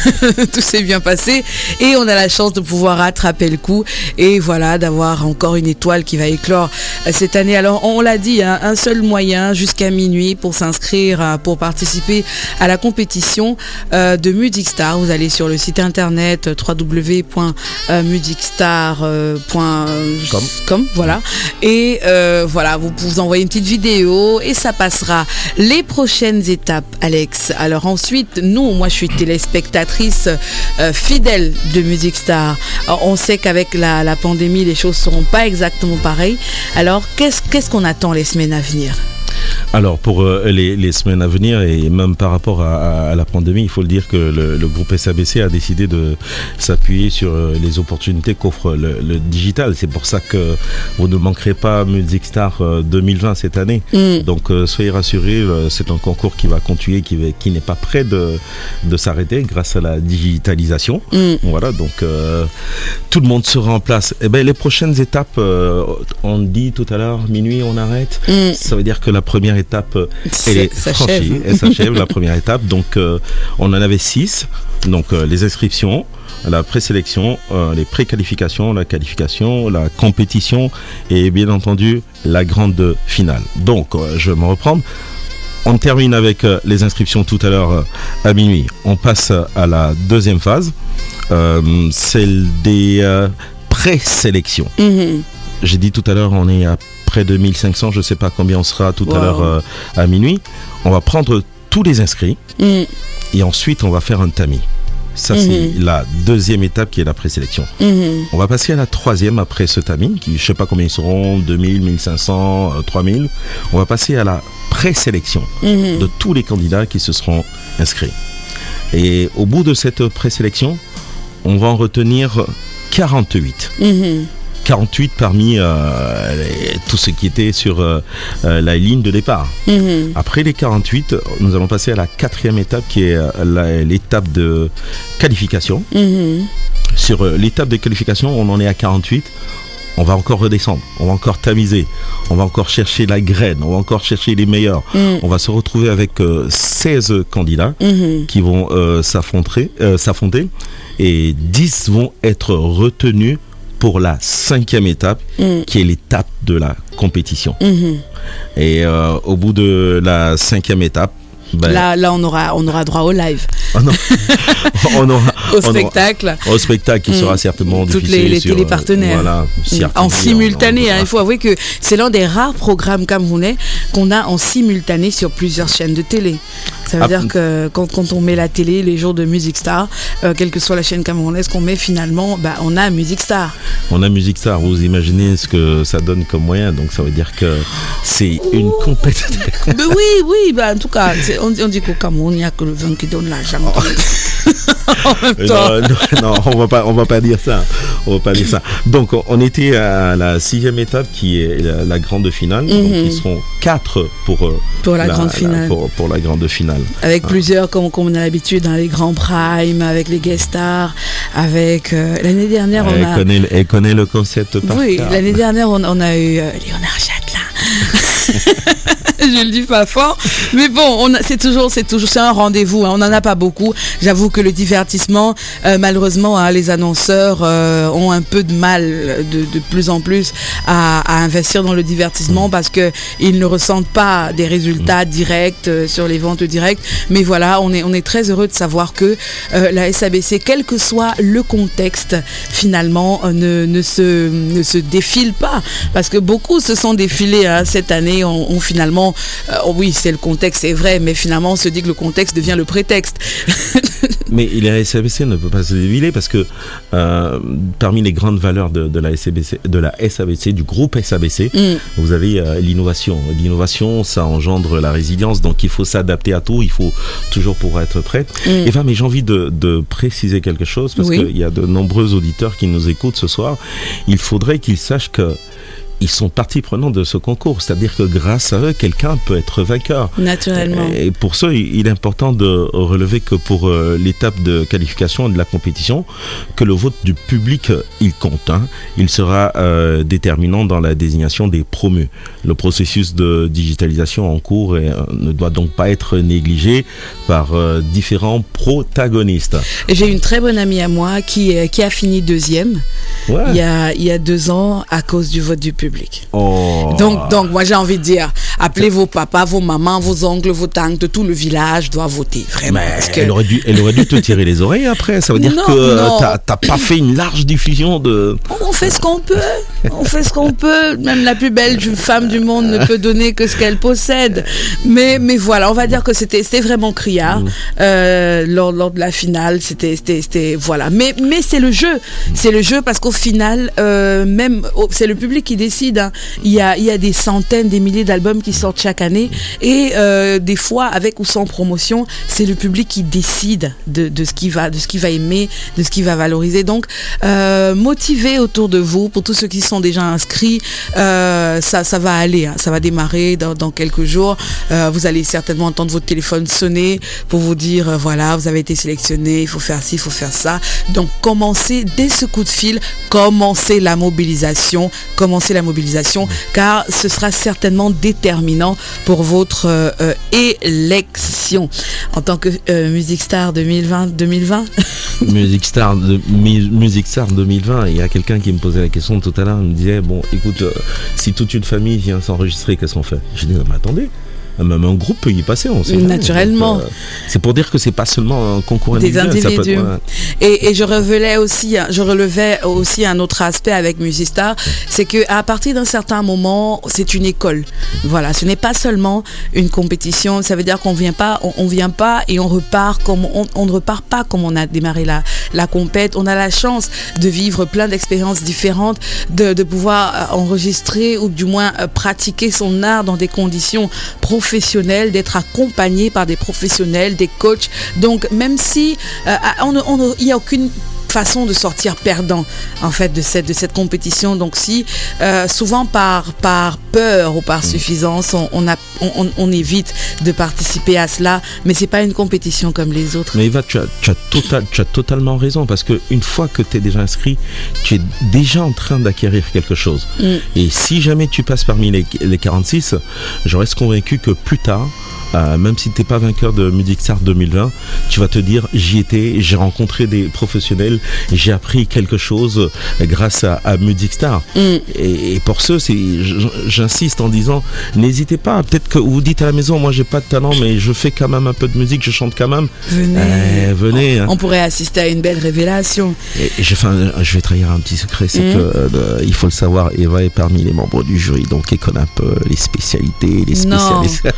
tout s'est bien passé et on a la chance de pouvoir rattraper le coup et voilà d'avoir encore une étoile qui va éclore euh, cette année. Alors on l'a dit, hein, un seul moyen jusqu'à minuit pour s'inscrire, pour participer à la compétition euh, de Music Star. Vous allez sur le site internet www.musicstar.com voilà et euh, voilà vous vous envoyez une petite vidéo et ça passera. Les prochaines étapes Alex. Alors ensuite nous moi je suis téléspectatrice euh, fidèle de Music Star. On sait qu'avec la, pandémie les choses seront pas exactement pareilles. Alors qu'est-ce qu'on attend les semaines à venir? Alors pour euh, les, les semaines à venir et même par rapport à, à- à la pandémie, il faut le dire que le, le groupe SABC a décidé de s'appuyer sur euh, les opportunités qu'offre le, le digital. C'est pour ça que vous ne manquerez pas Music Star euh, 2020 cette année. Mm. Donc euh, soyez rassurés, euh, c'est un concours qui va continuer, qui, n'est pas prêt de, de s'arrêter grâce à la digitalisation. Mm. Voilà, donc euh, tout le monde sera en place. Eh ben, les prochaines étapes, euh, on dit tout à l'heure, minuit, on arrête. Mm. Ça veut dire que la première étape, euh, elle est s'achève. franchie, elle s'achève, la première étape. Donc, euh, on en avait six. Donc, euh, les inscriptions, la présélection, euh, les préqualifications, la qualification, la compétition et bien entendu la grande finale. Donc, euh, je vais me reprendre. On termine avec euh, les inscriptions tout à l'heure à minuit. On passe à la deuxième phase, celle des présélections. Mhm. J'ai dit tout à l'heure, on est à près de 1500, je ne sais pas combien on sera tout à l'heure euh, à minuit. On va prendre tous les inscrits Mm. et ensuite on va faire un tamis. Ça, Mhm. c'est la deuxième étape qui est la présélection. Mhm. On va passer à la troisième après ce tamis, qui je sais pas combien ils seront, 2000, 1500, euh, 3000. On va passer à la présélection Mhm. de tous les candidats qui se seront inscrits. Et au bout de cette présélection, on va en retenir 48. Mhm. 48 parmi euh, les- tous ceux qui étaient sur euh, euh, la ligne de départ. Mhm. Après les 48, nous allons passer à la quatrième étape qui est l'étape de qualification. Mhm. Sur l'étape de qualification, on en est à 48. On va encore redescendre, on va encore tamiser, on va encore chercher la graine, on va encore chercher les meilleurs. Mm. On va se retrouver avec euh, 16 candidats Mhm. qui vont euh, s'affronter, euh, s'affronter et 10 vont être retenus pour la cinquième étape Mm. qui est l'étape de la compétition. Mhm. Et euh, au bout de la cinquième étape, ben, Là, là, on aura, on aura droit au live. Ah non. on aura, Au on aura- spectacle. au spectacle qui Mm. sera certainement Toutes diffusé les, les sur, euh, télépartenaires. Voilà, Mm. En simultané, hein, il faut avouer que c'est l'un des rares programmes camerounais qu'on a en simultané sur plusieurs chaînes de télé. Ça veut Ah, dire que quand, quand on met la télé les jours de Music Star, euh, quelle que soit la chaîne camerounaise qu'on met, finalement, bah, on a Music Star. On a Music Star, vous imaginez ce que ça donne comme moyen, donc ça veut dire que c'est une compétition. Mais oui, oui, bah, en tout cas, on, dit- on dit qu'au Cameroun, il n'y a que le vin qui donne l'argent. en même temps. non, non, on va pas, on va pas dire ça. On va pas dire ça. Donc, on était à la sixième étape qui est la, la grande finale. Donc, Mhm. ils seront quatre pour euh, Pour la grande finale. pour, pour la grande finale. Avec Ah. plusieurs, comme, comme on a l'habitude dans les grands primes, avec les guest stars, avec euh, l'année dernière on Elle a. connaît, elle connaît le concept par Oui, l'année dernière on, on a eu euh, Léonard Châtelain. Je le dis pas fort, mais bon, c'est toujours, c'est toujours, c'est un rendez-vous. hein, on n'en a pas beaucoup. J'avoue que le divertissement, euh, malheureusement, hein, les annonceurs euh, ont un peu de mal de, de plus en plus à, à investir dans le divertissement Mm. parce que ils ne ressentent pas des résultats directs euh, sur les ventes directes. Mais voilà, on est, on est très heureux de savoir que la SABC, quel que soit le contexte, finalement, ne, ne se, ne se défile pas. Parce que beaucoup se sont défilés hein, cette année, ont, ont finalement, euh, oui, c'est le contexte, c'est vrai, mais finalement, on se dit que le contexte devient le prétexte. Mais la SABC ne peut pas se déviler parce que euh, parmi les grandes valeurs de, de la SABC, de la SABC, du groupe SABC, Mm. vous avez euh, l'innovation. L'innovation, ça engendre la résilience, donc il faut s'adapter à tout, il faut toujours pouvoir être prêt. Mm. Eva, mais j'ai envie de, de préciser quelque chose parce Oui. qu'il y a de nombreux auditeurs qui nous écoutent ce soir. Il faudrait qu'ils sachent que ils sont partie prenante de ce concours, c'est-à-dire que grâce à eux, quelqu'un peut être vainqueur. Naturellement. Et pour ça, il est important de relever que pour euh, l'étape de qualification de la compétition, que le vote du public, euh, il compte. hein. Il sera euh, déterminant dans la désignation des promus. Le processus de digitalisation en cours ne doit donc pas être négligé par euh, différents protagonistes. J'ai une très bonne amie à moi qui, qui a fini deuxième Ouais. il, y a, il y a deux ans à cause du vote du public. Oh. Donc, donc, moi j'ai envie de dire, appelez vos papas, vos mamans, vos oncles, vos tantes, tout le village doit voter, vraiment. Mais parce que- elle, aurait dû, elle aurait dû te tirer les oreilles après. Ça veut dire Non, que euh, t'as pas fait une large diffusion de. On fait ce qu'on peut. on fait ce qu'on peut. Même la plus belle femme du monde ne peut donner que ce qu'elle possède. Mais, mais voilà, on va dire que c'était, vraiment criard euh, lors, lors de la finale. C'était, voilà. Mais, mais c'est le jeu. C'est le jeu parce qu'au final, euh, même c'est le public qui décide. Hein. Il y a, des centaines, des milliers d'albums qui sortent chaque année et euh, des fois avec ou sans promotion, c'est le public qui décide de, ce qu'il va, de ce va aimer, de ce qu'il va valoriser. Donc, euh, motivez autour de vous pour tous ceux qui sont déjà inscrits. euh, ça, va aller, hein. ça va démarrer dans, dans quelques jours. Euh, vous allez certainement entendre votre téléphone sonner pour vous dire voilà, vous avez été sélectionné, il faut faire ci, il faut faire ça. Donc, commencez dès ce coup de fil, commencez la mobilisation, commencez la mobilisation, car ce sera certainement déterminant pour votre euh, élection en tant que euh, Music Star 2020-2020. Music Star, de, Music Star 2020, il y a quelqu'un qui me posait la question tout à l'heure, il me disait, bon, écoute, euh, si toute une famille vient s'enregistrer, qu'est-ce qu'on fait? Je dis, mais attendez, même un groupe peut y passer, on sait. Naturellement. Euh, c'est pour dire que c'est pas seulement un concours des individuel, ça peut être- individus. ouais. Et, et je relevais aussi, je relevais aussi un autre aspect avec Musistar, c'est que à partir d'un certain moment, c'est une école. Voilà, ce n'est pas seulement une compétition. Ça veut dire qu'on vient pas, on, on vient pas et on repart comme on, on ne repart pas comme on a démarré la la compète. On a la chance de vivre plein d'expériences différentes, de, de pouvoir euh, enregistrer ou du moins euh, pratiquer son art dans des conditions d'être accompagné par des professionnels, des coachs. Donc même si euh, on ne- on il n'y a aucune façon de sortir perdant en fait de cette de cette compétition donc si euh, souvent par par peur ou par suffisance on, on a on, on- on évite de participer à cela mais c'est pas une compétition comme les autres Mais Eva, tu as, tu as, total, tu as totalement raison parce que une fois que tu es déjà inscrit, tu es déjà en train d'acquérir quelque chose. Mm. Et si jamais tu passes parmi les, les 46, je reste convaincu que plus tard, euh, même si tu n'es pas vainqueur de Music Star 2020, tu vas te dire j'y étais, j'ai rencontré des professionnels, j'ai appris quelque chose grâce à, à Music Star. Mm. Et, et pour ceux, j'insiste en disant n'hésitez pas. Peut-être que vous dites à la maison moi j'ai pas de talent, mais je fais quand même un peu de musique, je chante quand même. Venez. Eh, venez. hein. on pourrait assister à une belle révélation Et, et je, fais un- je vais trahir un petit secret, c'est que euh, il faut le savoir, Eva est parmi les membres du jury, donc elle connaît un peu les spécialités, les spécialistes.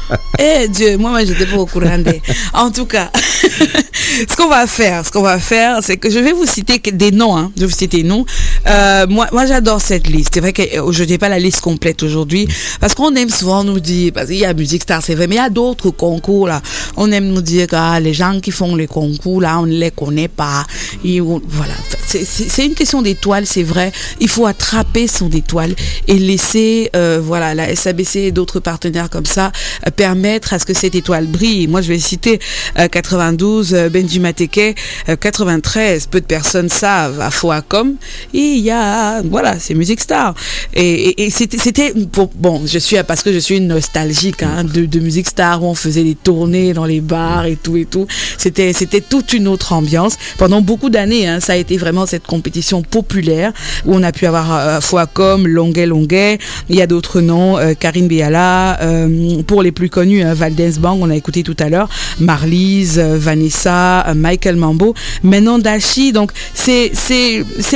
Dieu, moi, moi j'étais pas au courant des. En tout cas, ce qu'on va faire, ce qu'on va faire, c'est que je vais vous citer des noms. Hein. Je vais vous citer des noms. Euh, moi, moi j'adore cette liste. C'est vrai que euh, je n'ai pas la liste complète aujourd'hui parce qu'on aime souvent nous dire, parce qu'il y a Music Star, c'est vrai, mais il y a d'autres concours là. On aime nous dire que ah, les gens qui font les concours là, on ne les connaît pas. Et on- voilà, c'est- une question d'étoile, c'est vrai. Il faut attraper son étoile et laisser, euh, voilà, la SABC et d'autres partenaires comme ça euh, permettre à ce que cette étoile brille. Moi, je vais citer euh, 92, euh, Benji Mateke, euh, 93, peu de personnes savent, à Foacom, et il y a, voilà, c'est Music Star. Et, c'était, bon, je suis, parce que je suis nostalgique hein, de, Music Star, où on faisait des tournées dans les bars et tout et tout. C'était, c'était toute une autre ambiance. Pendant beaucoup d'années, hein, ça a été vraiment cette compétition populaire, où on a pu avoir euh, Foacom, Longuet Longuet, il y a d'autres noms, euh, Karine Béala, euh, pour les plus connus, hein, Valdez Bang, on a écouté tout à l'heure, Marlise, euh, Vanessa, euh, Michael Mambo, maintenant Dashi, donc c'est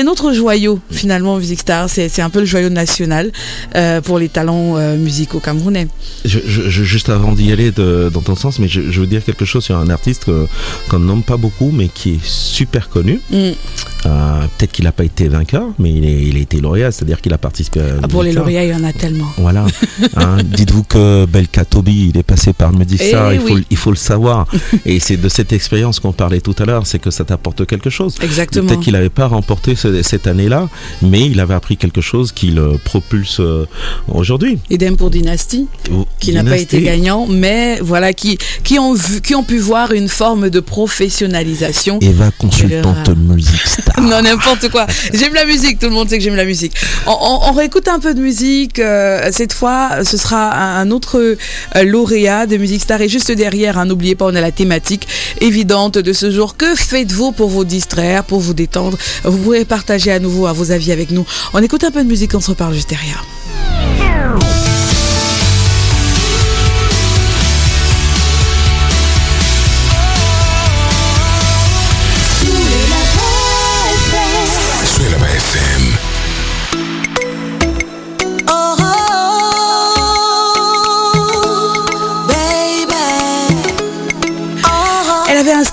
notre joyau finalement Music Star, c'est un peu le joyau national euh, pour les talents euh, musicaux camerounais. Je- je- je- juste avant d'y aller de- dans ton sens, mais je, je veux dire quelque chose sur un artiste qu'on ne nomme pas beaucoup, mais qui est super connu. Mm. Euh, Peut-être qu'il n'a pas été vainqueur, mais il, est- il a été lauréat, c'est-à-dire qu'il a participé à. Ah, pour les lauréats, il y en a tellement. Voilà. Hein, Dites-vous que Belka Toby, il est passé par Music Eh il, faut, oui. il faut le savoir. Et c'est de cette expérience qu'on parlait tout à l'heure, c'est que ça t'apporte quelque chose. Exactement. Peut-être qu'il n'avait pas remporté ce- cette année-là, mais il avait appris quelque chose qui le propulse euh, aujourd'hui. Idem pour Dynasty, Ou- qui n'a pas été gagnant, mais voilà, qui, qui, ont vu, qui ont pu voir une forme de professionnalisation. Eva, consultante Music Star. non, n'importe quoi. J'aime la musique, tout le monde sait que j'aime la musique. On, réécoute un peu de musique. euh, cette fois, ce sera un, autre euh, lauréat de Music Star. Et juste derrière, hein, n'oubliez pas, on a la thématique évidente de ce jour. Que faites-vous pour vous distraire, pour vous détendre? Vous pourrez partager à nouveau vos avis avec nous. On écoute un peu de musique, on se reparle juste derrière.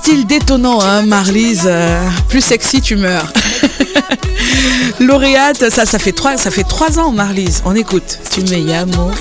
Style détonnant, hein, Marlise. Euh, plus sexy, tu meurs. Lauréate, ça, fait trois, ça fait trois ans, Marlise. On écoute. Tu me Yamo.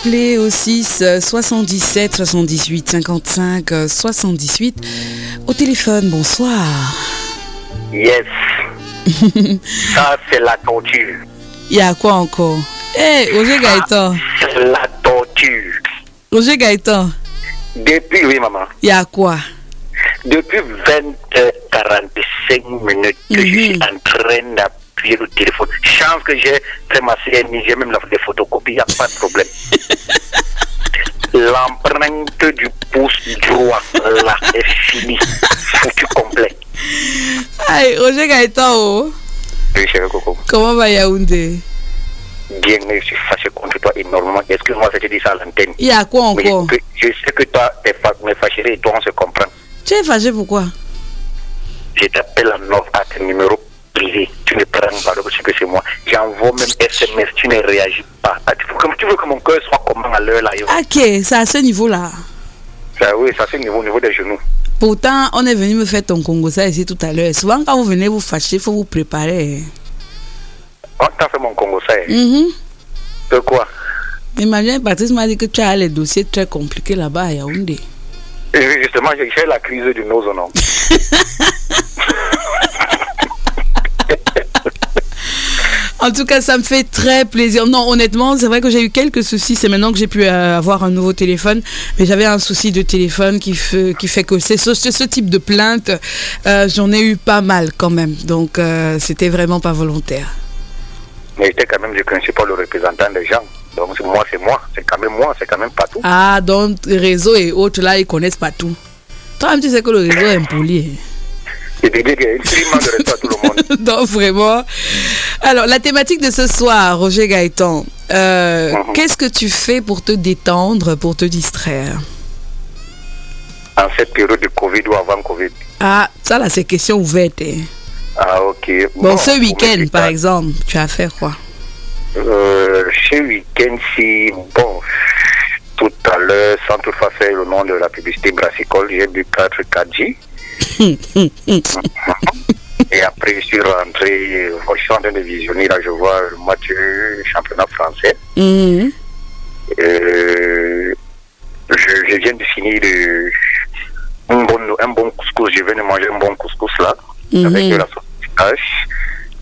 Appeler au 6 77 78 55 euh, 78 au téléphone. Bonsoir. Yes. Ça, c'est la torture. Il y a quoi encore? Eh, Roger Gaëtan. C'est la torture. Roger Gaëtan, Depuis, oui, maman. il y a quoi? Depuis 20h45 minutes que je suis en train d'appuyer le téléphone. Chance que j'ai fait ma CNI, j'ai même la- des photocopies, il n'y a pas de problème. L'empreinte du pouce droit, là, est finie. Foutu complet. Aïe, Roger Gaëtan, oh. Oui, chérie Coco. comment va Yaoundé? Bien, je suis fâché contre toi énormément. Excuse-moi si je dis ça à l'antenne. Il y a quoi Mais encore? je, je sais que toi, t'es fâcherai et toi, on se comprend. Tu es fâché pourquoi? Je t'appelle en offre à ton numéro privé. Tu ne prends pas le que c'est moi. J'envoie même SMS, tu ne réagis pas. Ah, tu, veux, que- tu mon cœur soit comment à l'heure là? Ok, c'est à ce niveau-là. Ça, Oui, c'est au niveau, au niveau des genoux. Pourtant, on est venu me faire ton Congo ça ici tout à l'heure. Souvent, quand vous venez vous fâcher, il faut vous préparer. On t'a fait mon Congo ça. Mhm. De quoi? Emmanuel Patrice m'a dit que tu as les dossiers très compliqués là-bas à Yaoundé. Et Justement, j'ai j'ai la crise du nose, non? En tout cas, ça me fait très plaisir. Non, honnêtement, c'est vrai que j'ai eu quelques soucis. C'est maintenant que j'ai pu euh, avoir un nouveau téléphone. Mais j'avais un souci de téléphone qui fait, qui fait que c'est ce, type de plainte. euh, J'en ai eu pas mal quand même. Donc, euh, c'était vraiment pas volontaire. Mais j'étais quand même, je ne connaissais pas le représentant des gens. Donc moi, c'est moi. C'est quand même moi, c'est quand même pas tout. Ah, donc réseau et autres là, ils connaissent pas tout. Toi-même, tu sais que le réseau est impoli. Et de dire qu'il manque de respect à tout le monde. non, vraiment. Alors, la thématique de ce soir, Roger Gaëtan, euh, qu'est-ce que tu fais pour te détendre, pour te distraire? En cette période de Covid ou avant Covid. Ah, ça là, c'est question ouverte. hein. Ah, ok. Bon, ce week-end, par exemple, tu as fait quoi? Euh, ce week-end-ci, bon, tout à l'heure, sans toutefois faire le nom de la publicité brassicole, j'ai bu 4 4G. Et après, je suis rentré, euh, je suis en train de visionner, là, je vois le match du championnat français. Mhm. Euh, je, je viens de finir de, un, bon, un bon couscous, je viens de manger un bon couscous là, Mhm. avec de la sauce pistache.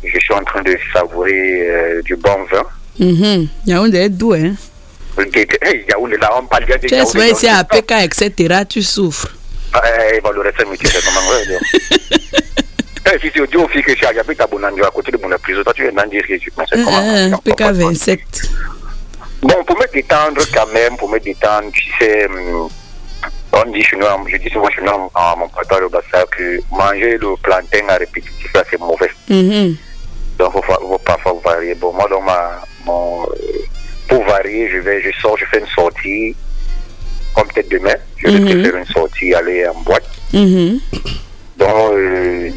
Je suis en train de savourer euh, du bon vin. Mhm. Yaoundé est doux, hein Hey, Yaoundé, là, on parle bien de Tu es ici à. PK, etc., tu souffres. Ah, eh, bah, le reste, mais tu sais comment, ouais, donc. Eh, si tu dis aux filles que j'habite à Bonanjo, à côté de mon prison, toi, tu viens d'en dire que tu penses comment Euh, PK 27. Bon, pour me détendre quand même, pour me détendre, tu sais, hum, on dit chez nous, je dis souvent chez nous à mon papa le bassin que manger le plantain à répétitif, là, c'est mauvais. Mhm. Donc, il faut, faut parfois varier. Bon, moi, dans ma, mon, euh, pour varier, je vais, je sors, je fais une sortie, comme peut-être demain, je vais Mhm. faire une sortie, aller en boîte. Mhm. Donc, euh,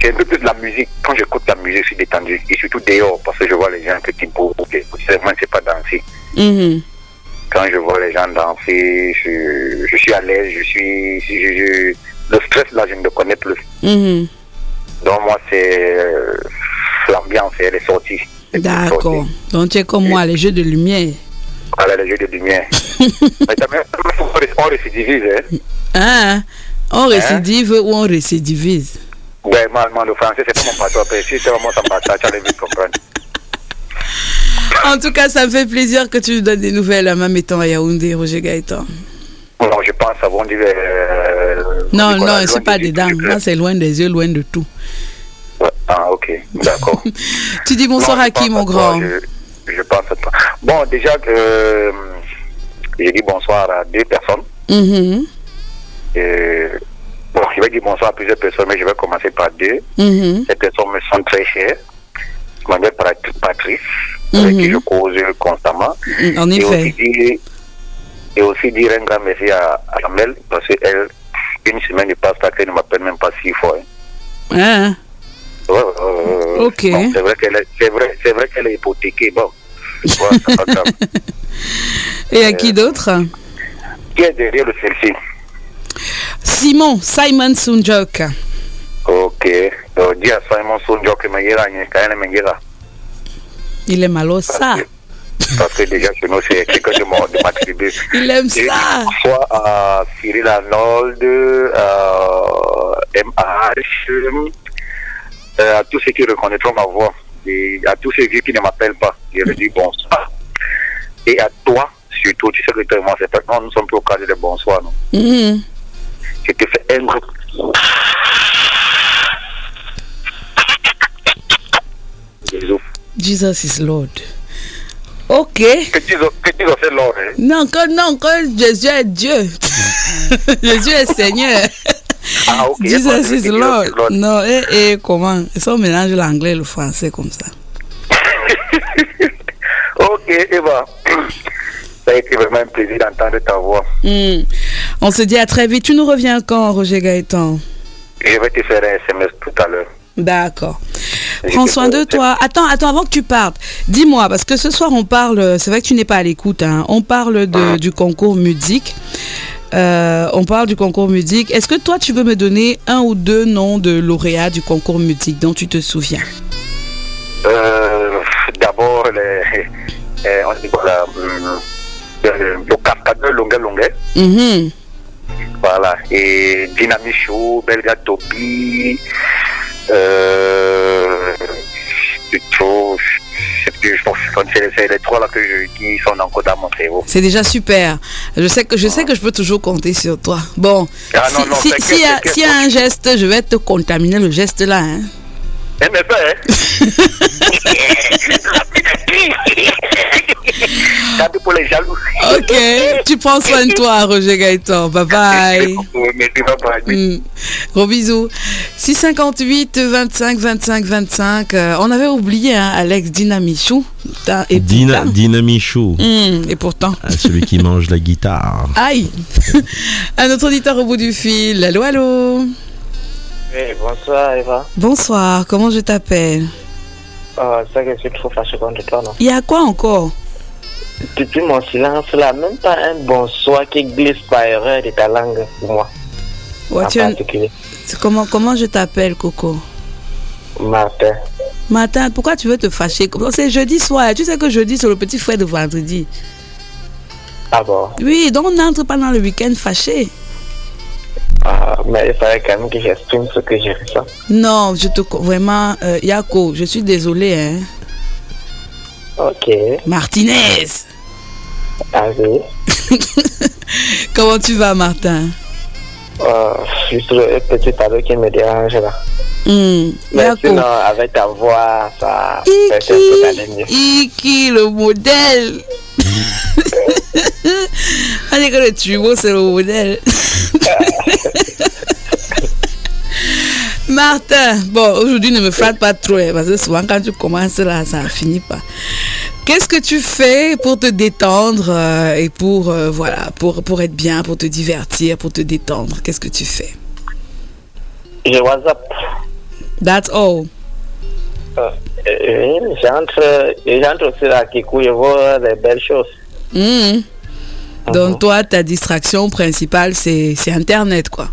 c'est un peu plus de la musique. Quand j'écoute la musique, je suis détendu. Et surtout dehors, parce que je vois les gens que tu beau. Moi, c'est pas danser. Mhm. Quand je vois les gens danser, je, je suis à l'aise, je suis. je- je- le stress, là, je ne le connais plus. Mhm. Donc, moi, c'est euh, l'ambiance et les sorties. D'accord. Donc, tu es comme moi, les jeux de lumière. Voilà, les jeux de lumière. Mais on récidivise, hein. Hein On récidive ou on récidivise? Ouais, moi, le français, c'est pas mon. Après, si c'est vraiment ça passe, tu allais vite comprendre. En tout cas, ça me fait plaisir que tu nous donnes des nouvelles, même étant à Yaoundé, Roger Gaëtan. Non, je pense avant de. Euh, Non, Nicolas, non, c'est pas de- dedans. Là, c'est loin des yeux, loin de tout. Ah, ok, d'accord. Tu dis bonsoir Non, à qui, mon à toi, grand? je, je pense toi. Bon, déjà, euh, j'ai dit bonsoir à deux personnes. Mhm. Euh, bon, je vais dire bonsoir à plusieurs personnes, mais je vais commencer par deux. Mhm. Ces personnes me sont très chères. Je m'appelle Pat- Patrice, avec qui je cause constamment. Mm, En et effet. Aussi dire, et aussi dire un grand merci à, à parce qu'elle, une semaine de passe qu'elle ne m'appelle même pas six fois. hein. Hein Ouais. Ok. Bon, c'est vrai qu'elle est, c'est vrai, c'est vrai qu'elle est hypothéquée. Bon, pas. Et à qui d'autre? Qui est derrière le selfie Simon, Simon Sunjok. Ok. Donc, dis à Simon llega. Il est malosa. Parce que déjà, chez nous, c'est quelqu'un de, mon- de ma tribu. Il aime ça. Soit à Cyril Arnold, à MH, euh, à tous ceux qui reconnaîtront ma voix, et à tous ces vieux qui ne m'appellent pas, je leur dis bonsoir. Et à toi, surtout, tu sais que toi moi, c'est pas, non, nous sommes plus au cadre de bonsoir, non. Mhm. Je te fais un gros. Bisous. Jesus is Lord. Ok. Que tu que tu as fait l'or, hein? Non, que, non, que Jésus est Dieu. Jésus est Seigneur. Ah, ok. Jesus is Lord. Non, et, et comment? Ça, on mélange l'anglais et le français comme ça. Ok, Eva. Ça a été vraiment un plaisir d'entendre ta voix. Hmm. On se dit à très vite. Tu nous reviens quand, Roger Gaëtan? Je vais te faire un SMS tout à l'heure. D'accord. Prends soin de toi. Attends, attends, avant que tu partes, dis-moi, parce que ce soir on parle, c'est vrai que tu n'es pas à l'écoute, hein, on parle de, du concours musique. Euh, on parle du concours musique. Est-ce que toi tu veux me donner un ou deux noms de lauréats du concours musique dont tu te souviens? Euh, D'abord, les, eh, on dit quoi là, hum, euh, le cascadeur Longue Longue. Mhm. Voilà. Et Dynamic Show, Belga Topi. Euh, je trouve, je pense que c'est c'est les trois là que je, qui sont encore dans mon cerveau. C'est déjà super. Je sais que je sais que je peux toujours compter sur toi. Bon, Ah, non, si- non, si- s'il y, a- t'inquiète. s'il y a un geste, je vais te contaminer le geste là. hein. Eh, mais pas, hein. Garde pour les jaloux. Ok, tu prends soin de toi, Roger Gaëtan. Bye bye. Mm. Gros bisous. 658 25 25 25. euh, on avait oublié hein, Alex Dinamichou. Et Dina, pourtant- Dynamichou. Mm, et pourtant. Ah, celui qui mange la guitare. Aïe Un autre auditeur au bout du fil. Allô, allô Oui, bonsoir Eva. Bonsoir, comment je t'appelle? Oh, c'est que je suis trop fâché contre toi, non Il y a quoi encore? Depuis mon silence là, même pas un bonsoir qui glisse par erreur de ta langue pour moi. Ouais, en tu as- particulier. C'est Comment, comment je t'appelle, Coco? Martin. Matin, pourquoi tu veux te fâcher? C'est jeudi soir. Tu sais que jeudi, c'est le petit frère de vendredi. Ah bon? Oui, donc on n'entre pas dans le week-end fâché. Ah, Mais il fallait quand même que j'exprime ce que j'ai ressens. Non, je te... Vraiment, euh, Yako, je suis désolé. Hein. Ok. Martinez Ah oui. Comment tu vas, Martin? Oh, juste le petit tableau qui me dérange là. Hmm, Mais sinon, avec ta voix, ça fait mieux. Iki, le modèle. Dit que le tuyau, c'est le modèle. Martin, bon, aujourd'hui ne me flatte pas trop, hein, parce que souvent quand tu commences là, ça finit pas. Qu'est-ce que tu fais pour te détendre euh, et pour, euh, voilà, pour, pour être bien, pour te divertir, pour te détendre? Qu'est-ce que tu fais? Je WhatsApp. That's all. Euh, j'entre, j'entre aussi à Kikou, je vois les belles choses. Mhm. Donc toi, ta distraction principale, c'est c'est Internet, quoi.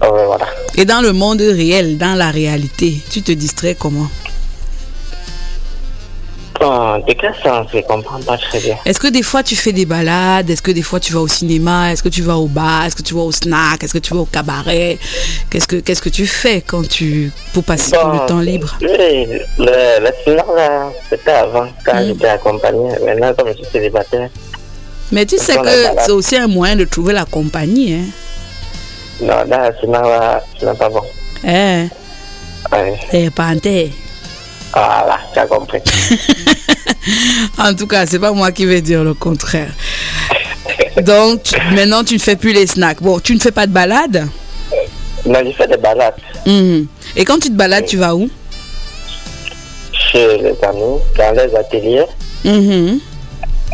Ah voilà. Et dans le monde réel, dans la réalité, tu te distrais comment? Bon, de quel sens Je comprends pas très bien. Est-ce que des fois tu fais des balades? Est-ce que des fois tu vas au cinéma? Est-ce que tu vas au bar? Est-ce que tu vas au snack? Est-ce que tu vas au cabaret? Qu'est-ce que qu'est-ce que tu fais quand tu pour passer tout le temps libre? Oui, le, le cinéma, là, c'était avant, quand j'étais accompagné. Maintenant, comme je suis célibataire, Mais tu sais que c'est aussi un moyen de trouver la compagnie, hein non, ce n'est pas bon. Ouais. Eh, panthère. Voilà, tu as compris. En tout cas, c'est pas moi qui vais dire le contraire. Donc maintenant tu ne fais plus les snacks. Bon, tu ne fais pas de balade? Non, je fais des balades Mhm. Et quand tu te balades, tu vas où? Chez les amis, dans les ateliers, Mhm.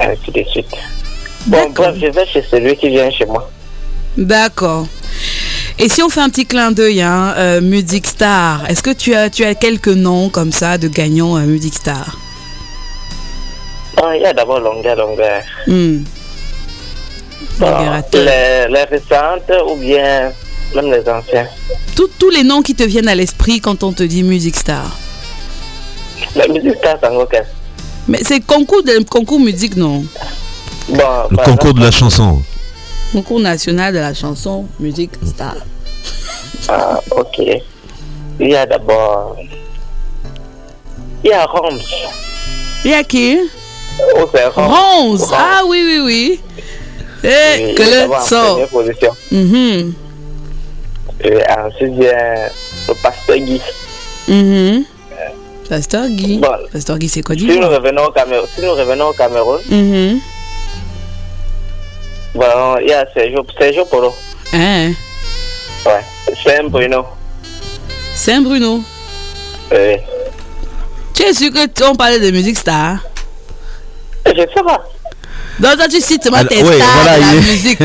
ainsi de suite. Bon, bref, je vais chez celui qui vient chez moi. D'accord. Et si on fait un petit clin d'œil, hein, euh, Music Star, est-ce que tu as, tu as quelques noms comme ça de gagnants à Music Star? Ah, il y a d'abord longueur, longueur. Hmm. Bon, Modérateur. les, les récentes ou bien même les anciens. Tous- tous les noms qui te viennent à l'esprit quand on te dit Music Star? La musique, ça, c'est qu'est-ce Mais c'est concours de concours musique, non? Bon, Le concours de la chanson. Concours national de la chanson Music Star. Ah, ok. Il y a d'abord. Il y a Roms. Il y a qui? Oh, c'est Roms. Ronze. Ah oui, oui, oui. Et Oui, que le sort. position. Mhm. Et ensuite, il y a le pasteur Guy. Mhm. Pasteur Guy. Bon. Pasteur Guy, c'est quoi Si dire nous revenons au Cameroun, si nous revenons au Cameroun, Mhm. bon, il y a Sergio, Sergio Polo. Hein Ouais. C'est un Bruno. Saint-Bruno. Oui. Tu es sûr que on parlait de musique star? Je sais pas. Donc toi tu cites Alors, tes ouais, stars voilà, de la il est- musique.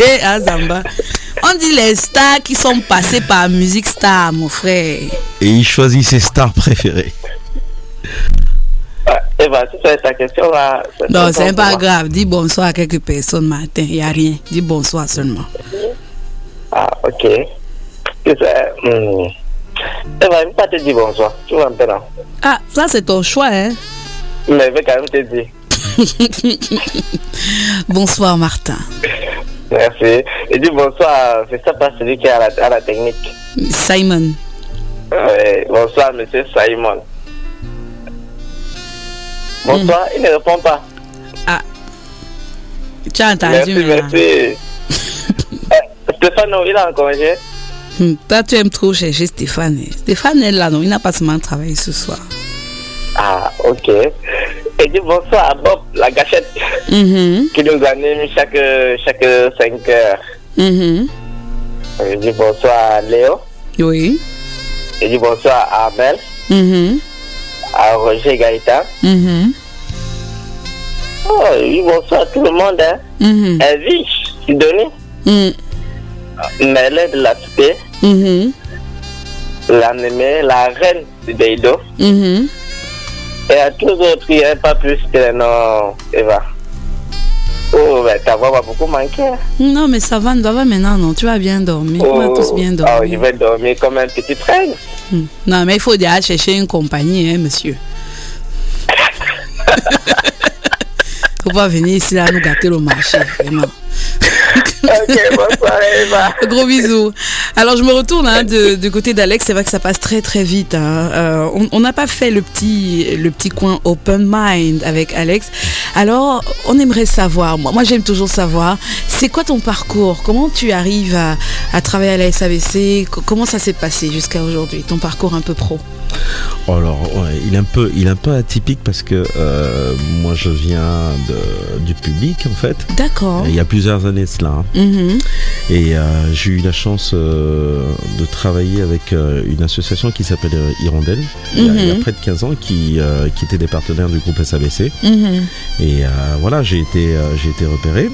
Et Azamba. On dit les stars qui sont passées par musique star, mon frère. Et il choisit ses stars préférées. Et bah, si c'est ta question là. Non, c'est pas grave. Dis bonsoir à quelques personnes matin. Il n'y a rien. Dis bonsoir seulement. Ah, ok. Hmm. Eh ben, même pas te dire bonsoir. Tu vois maintenant. Ah, ça c'est ton choix, hein. Mais je vais quand même te dire. bonsoir Martin. Merci. Et dis bonsoir. C'est ça pas celui qui est à la, à la technique. Simon. Ouais, bonsoir, monsieur Simon. Bonsoir, il ne répond pas. Tu as entendu Merci, merci. Stéphano, il est en congé. Hmm, Toi, tu aimes trop chercher Stéphane. Stéphane est là, non? Il n'a pas seulement travaillé ce soir. Ah, ok. Et dis bonsoir à Bob, la gâchette, Mhm, qui nous anime chaque, chaque 5 heures. mhm. Je dis bonsoir à Léo. Oui. Je dis bonsoir à Amel, Mhm, à Roger Gaïta. mhm, Oh, oui, bonsoir à tout le monde. Hein. mhm, Elvie, Sidonie, mhm, Mélène de la cité, l'animée, la reine du Deido. mhm. Et à tous les autres, il n'y a pas plus que nom Eva. Oh, ben ta voix va beaucoup manquer. hein. Non, mais ça va, ça va maintenant, non? Tu vas bien dormir. On va Oh, tous bien ah, je dormir. vais dormir comme un petit train. Hmm. Non, mais il faut déjà chercher une compagnie, hein, monsieur. faut pas venir ici là nous gâter le marché, vraiment. Ok, bonsoir Eva. Gros bisous. Alors je me retourne hein, de, côté d'Alex. C'est vrai que ça passe très très vite. hein. Euh, on- n'a pas fait le petit le petit coin open mind avec Alex. Alors on aimerait savoir. Moi, moi j'aime toujours savoir. C'est quoi ton parcours? Comment tu arrives à, à travailler à la SAVC Co- Comment ça s'est passé jusqu'à aujourd'hui Ton parcours un peu pro? Alors, ouais, il est un peu, il est un peu atypique parce que euh, moi, je viens de- du public en fait. D'accord. Il y a plusieurs années de cela. hein. Mhm. Et euh, j'ai eu la chance euh, de travailler avec euh, une association qui s'appelle Hirondelle, il, y a, il y a Mhm. près de 15 ans, qui, qui était des partenaires du groupe SABC. Mhm. Et voilà, j'ai été, j'ai été repéré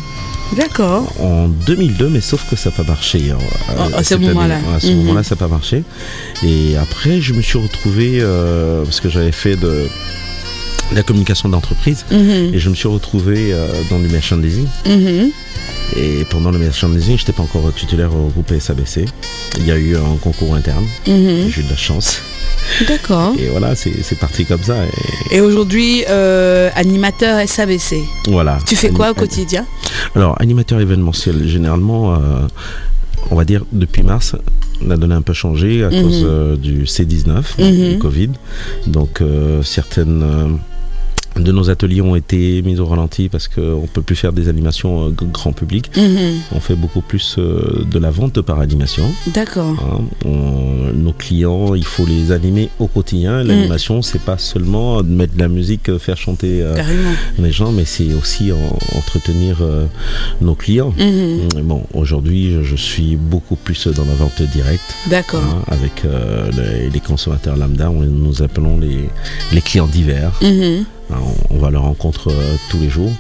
D'accord. en 2002, mais sauf que ça n'a pas marché. hein, Ah, euh, à ce moment-là. À ce moment-là, ça n'a pas marché. Et après, je me suis retrouvé, parce que j'avais fait de la communication d'entreprise, et je me suis retrouvé dans du merchandising. Et pendant le merchandising, je n'étais pas encore titulaire au groupe SABC. Il y a eu un concours interne. Mhm. J'ai eu de la chance. D'accord. Et voilà, c'est parti comme ça. Et Et aujourd'hui, euh, animateur SABC. voilà. Tu fais quoi au quotidien? Alors, animateur événementiel, généralement, euh, on va dire depuis mars, on a donné un peu changé à Mhm. cause euh, du C19, Mhm. du Covid. Donc, certaines de nos ateliers ont été mis au ralenti parce qu'on ne peut plus faire des animations euh, grand public. Mhm. On fait beaucoup plus euh, de la vente par animation. D'accord. Hein, nos clients, il faut les animer au quotidien. L'animation, c'est pas seulement mettre de la musique, euh, faire chanter euh, les gens, mais c'est aussi en- entretenir euh, nos clients. Mhm. Mm, Bon, aujourd'hui, je, je suis beaucoup plus dans la vente directe. D'accord. hein, avec euh, les, les consommateurs lambda, on, nous appelons les, les clients divers. Hein, On, on va à leur rencontre euh, tous les jours.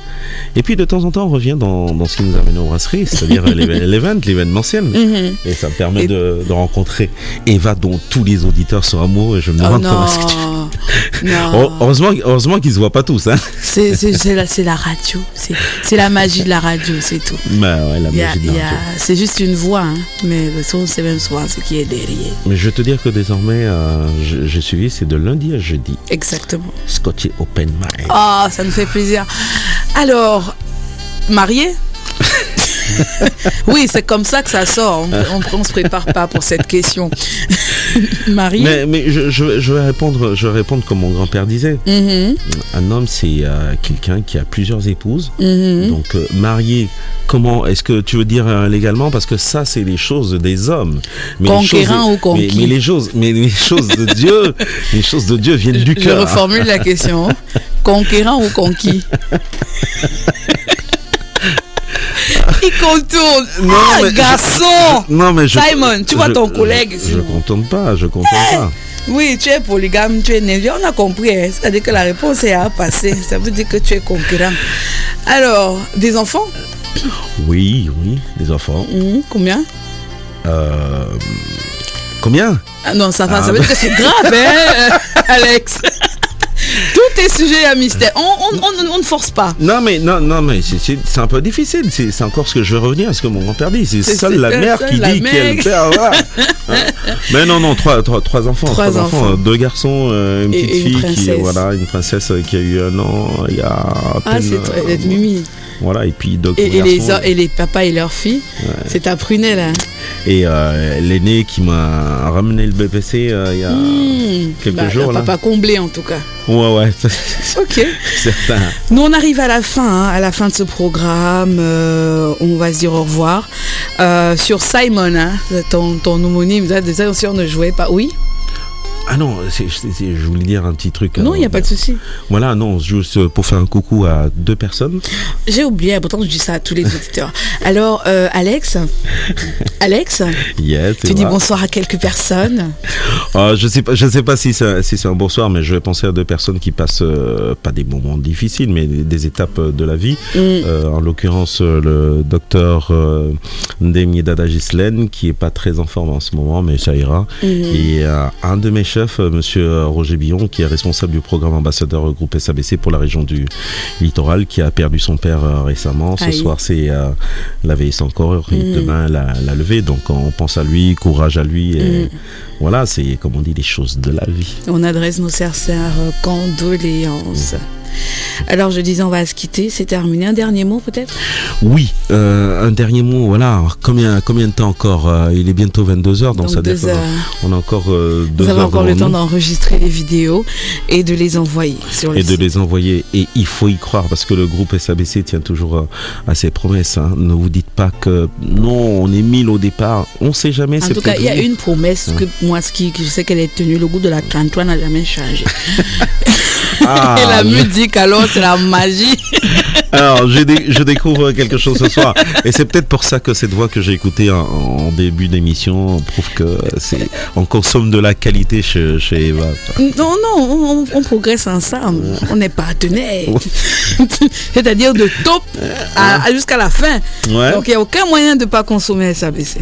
Et puis de temps en temps, on revient dans, dans ce qui nous amène aux brasseries, c'est-à-dire l'é- l'event, l'événementiel. Mhm. Et ça me permet de, de rencontrer Eva, dont tous les auditeurs sont amoureux. Et je me Oh demande non. comment est-ce que tu- non. Heureusement, heureusement qu'ils ne se voient pas tous. Hein. C'est la, radio. C'est la magie de la radio, c'est tout. Bah ouais, la magie de la radio. C'est juste une voix, hein, mais son, c'est même souvent ce qui est derrière. Mais je te dire que désormais, euh, j'ai suivi, c'est de lundi à jeudi. Exactement. Scotty Open Mind. Oh, ça nous fait plaisir. Alors, marié? Oui, c'est comme ça que ça sort. On, on, on se prépare pas pour cette question. marié Mais, mais je, je- je vais répondre, je vais répondre comme mon grand-père disait. Mhm, Un homme, c'est euh, quelqu'un qui a plusieurs épouses. mhm. Donc euh, marié, comment est-ce que tu veux dire euh, légalement? Parce que ça, c'est les choses des hommes. les Conquérant choses ou conquis? mais, mais les choses, mais les choses de Dieu, les choses de Dieu viennent du Je cœur. reformule la question. Conquérant ou conquis? Contourne. Non, ah, mais garçon je- non, mais je- Simon, tu vois ton collègue ici. Je, contourne pas, je contourne pas. Oui, tu es polygame, tu es nerveux. On a compris. hein. C'est-à-dire que la réponse est à passer. Ça veut dire que tu es concurrent. Alors, des enfants? Oui, oui, des enfants. Mhm, Combien? Euh, combien? Ah Non, ça va. Ah, ça veut bah. dire que c'est grave, hein, Alex Est sujet à mystère. On, on- on- on ne force pas. Non mais non non mais c'est- un peu difficile. C'est encore ce que je veux revenir à ce que mon grand-père dit. C'est seule la mère qui la dit qu'elle perd. Voilà. Hein. mais non non trois trois, trois enfants Trois enfants. deux garçons euh, une Et- petite et une fille qui voilà une princesse qui a eu un an il y a à Ah, c'est euh, Mimi. Voilà, et puis d'autres Et, et les, garçons. et les papas et leurs filles, c'est ta prunelle. Hein. Et euh, l'aîné qui m'a ramené le BPC euh, il y a Mmh. quelques Bah, jours. Là. Papa comblé en tout cas. Ouais, ouais. Ok. Certain. Nous, on arrive à la fin, hein, à la fin de ce programme. euh, on va se dire au revoir. Sur Simon, hein, ton, ton homonyme, déjà, si on ne jouait pas. Oui? Ah non, je voulais dire un petit truc. Non, euh, il n'y a pas de souci. Voilà, non, juste pour faire un coucou à deux personnes. J'ai oublié, pourtant je dis ça à tous les auditeurs. Alors, euh, Alex, Alex, Yes, tu dis bonsoir à quelques personnes. Ah, je sais pas, je sais pas si c'est si un bonsoir, mais je vais penser à deux personnes qui passent euh, pas des moments difficiles, mais des, des étapes de la vie. Mm. Euh, en l'occurrence, euh, le docteur euh, Ndemi Dada Gislaine, qui est pas très en forme en ce moment, mais ça ira. Mhm. Et euh, un de mes chefs, euh, Monsieur Roger Billon, qui est responsable du programme ambassadeur groupe SABC pour la région du littoral, qui a perdu son père euh, récemment. Ce Aïe. soir, c'est euh, la veille sans corps, et Mhm. demain la, la levée. Donc on pense à lui, courage à lui. Et Mhm. Voilà, c'est comme on dit les choses de la vie. On adresse nos sincères condoléances. Alors je disais on va se quitter, c'est terminé. Un dernier mot peut-être? Oui, euh, un dernier mot, voilà, combien, combien de temps encore Euh, Il est bientôt 22h, donc, Donc ça dépend. On a encore euh, deux Vous avez heures encore le temps d'enregistrer les vidéos et de les envoyer sur le et de les envoyer. Et il faut y croire parce que le groupe SABC tient toujours à ses promesses. hein. Ne vous dites pas que non, on est 1000 au départ. On ne sait jamais. En tout cas, il y a une promesse que moi, ce qui, je sais qu'elle est tenue, le goût de la 33 n'a jamais changé. Ah, et la musique, alors, c'est la magie. Alors, je, dé- je découvre quelque chose ce soir. Et c'est peut-être pour ça que cette voix que j'ai écoutée en, en début d'émission prouve que c'est on consomme de la qualité chez, chez Eva. Non, non, on, progresse ensemble. On est partenaires. C'est-à-dire de top à- à jusqu'à la fin. Ouais. Donc, il n'y a aucun moyen de ne pas consommer SABC.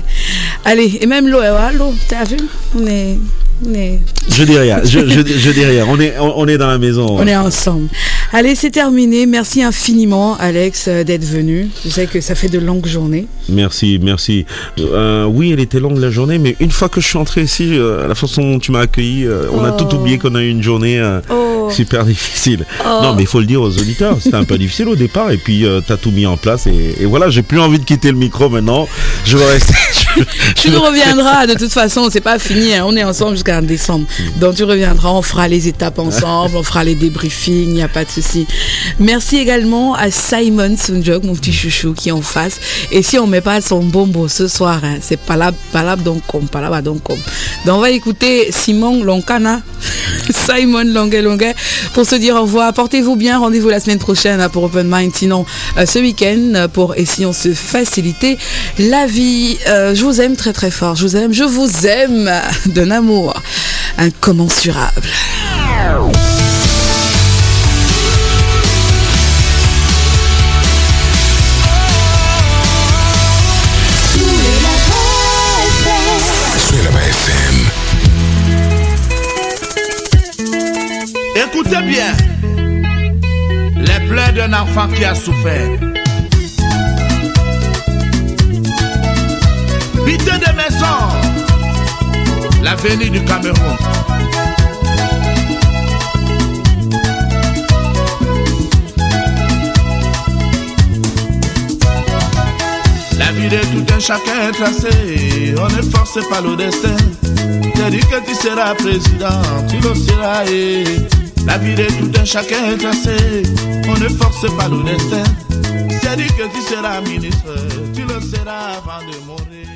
Allez, et même l'eau, hein, l'eau, t'as vu? On est. Je dis rien, je, je, je dis rien. On est, on, on est dans la maison. On est ensemble. Allez, c'est terminé. Merci infiniment, Alex, euh, d'être venu. Je sais que ça fait de longues journées. Merci, merci. Euh, oui, elle était longue la journée, mais une fois que je suis entré ici, euh, la façon dont tu m'as accueilli, euh, on a Oh. tout oublié qu'on a eu une journée Oh. super difficile. Oh. Non, mais il faut le dire aux auditeurs, c'était un peu difficile au départ, et puis tu as tout mis en place, et, et voilà, j'ai plus envie de quitter le micro maintenant. Je vais rester. Tu nous reviendras, de toute façon, c'est pas fini, hein. on est ensemble jusqu'en décembre. Donc tu reviendras, on fera les étapes ensemble, on fera les débriefings, il n'y a pas de souci. Merci également à Simon Sunjok, mon petit chouchou, qui est en face. Et si on met pas son bombo ce soir, hein, c'est palab, palab donc comme, palab donc comme. Donc on va écouter Simon Lonkana, Simon Longue Longue, pour se dire au revoir. Portez-vous bien, rendez-vous la semaine prochaine hein, pour Open Mind, sinon euh, ce week-end pour Essayons se faciliter la vie. Euh, je vous aime très très fort, je vous aime, je vous aime d'un amour incommensurable. Écoutez bien les pleurs d'un enfant qui a souffert. L'avenir du Cameroun. La vie de tout un chacun est tracée, on est forcé par le destin. T'as dit que tu seras président, tu le seras. Et la vie de tout un chacun est tracée, on est forcé par le destin. C'est dit que tu seras ministre, tu le seras avant de mourir.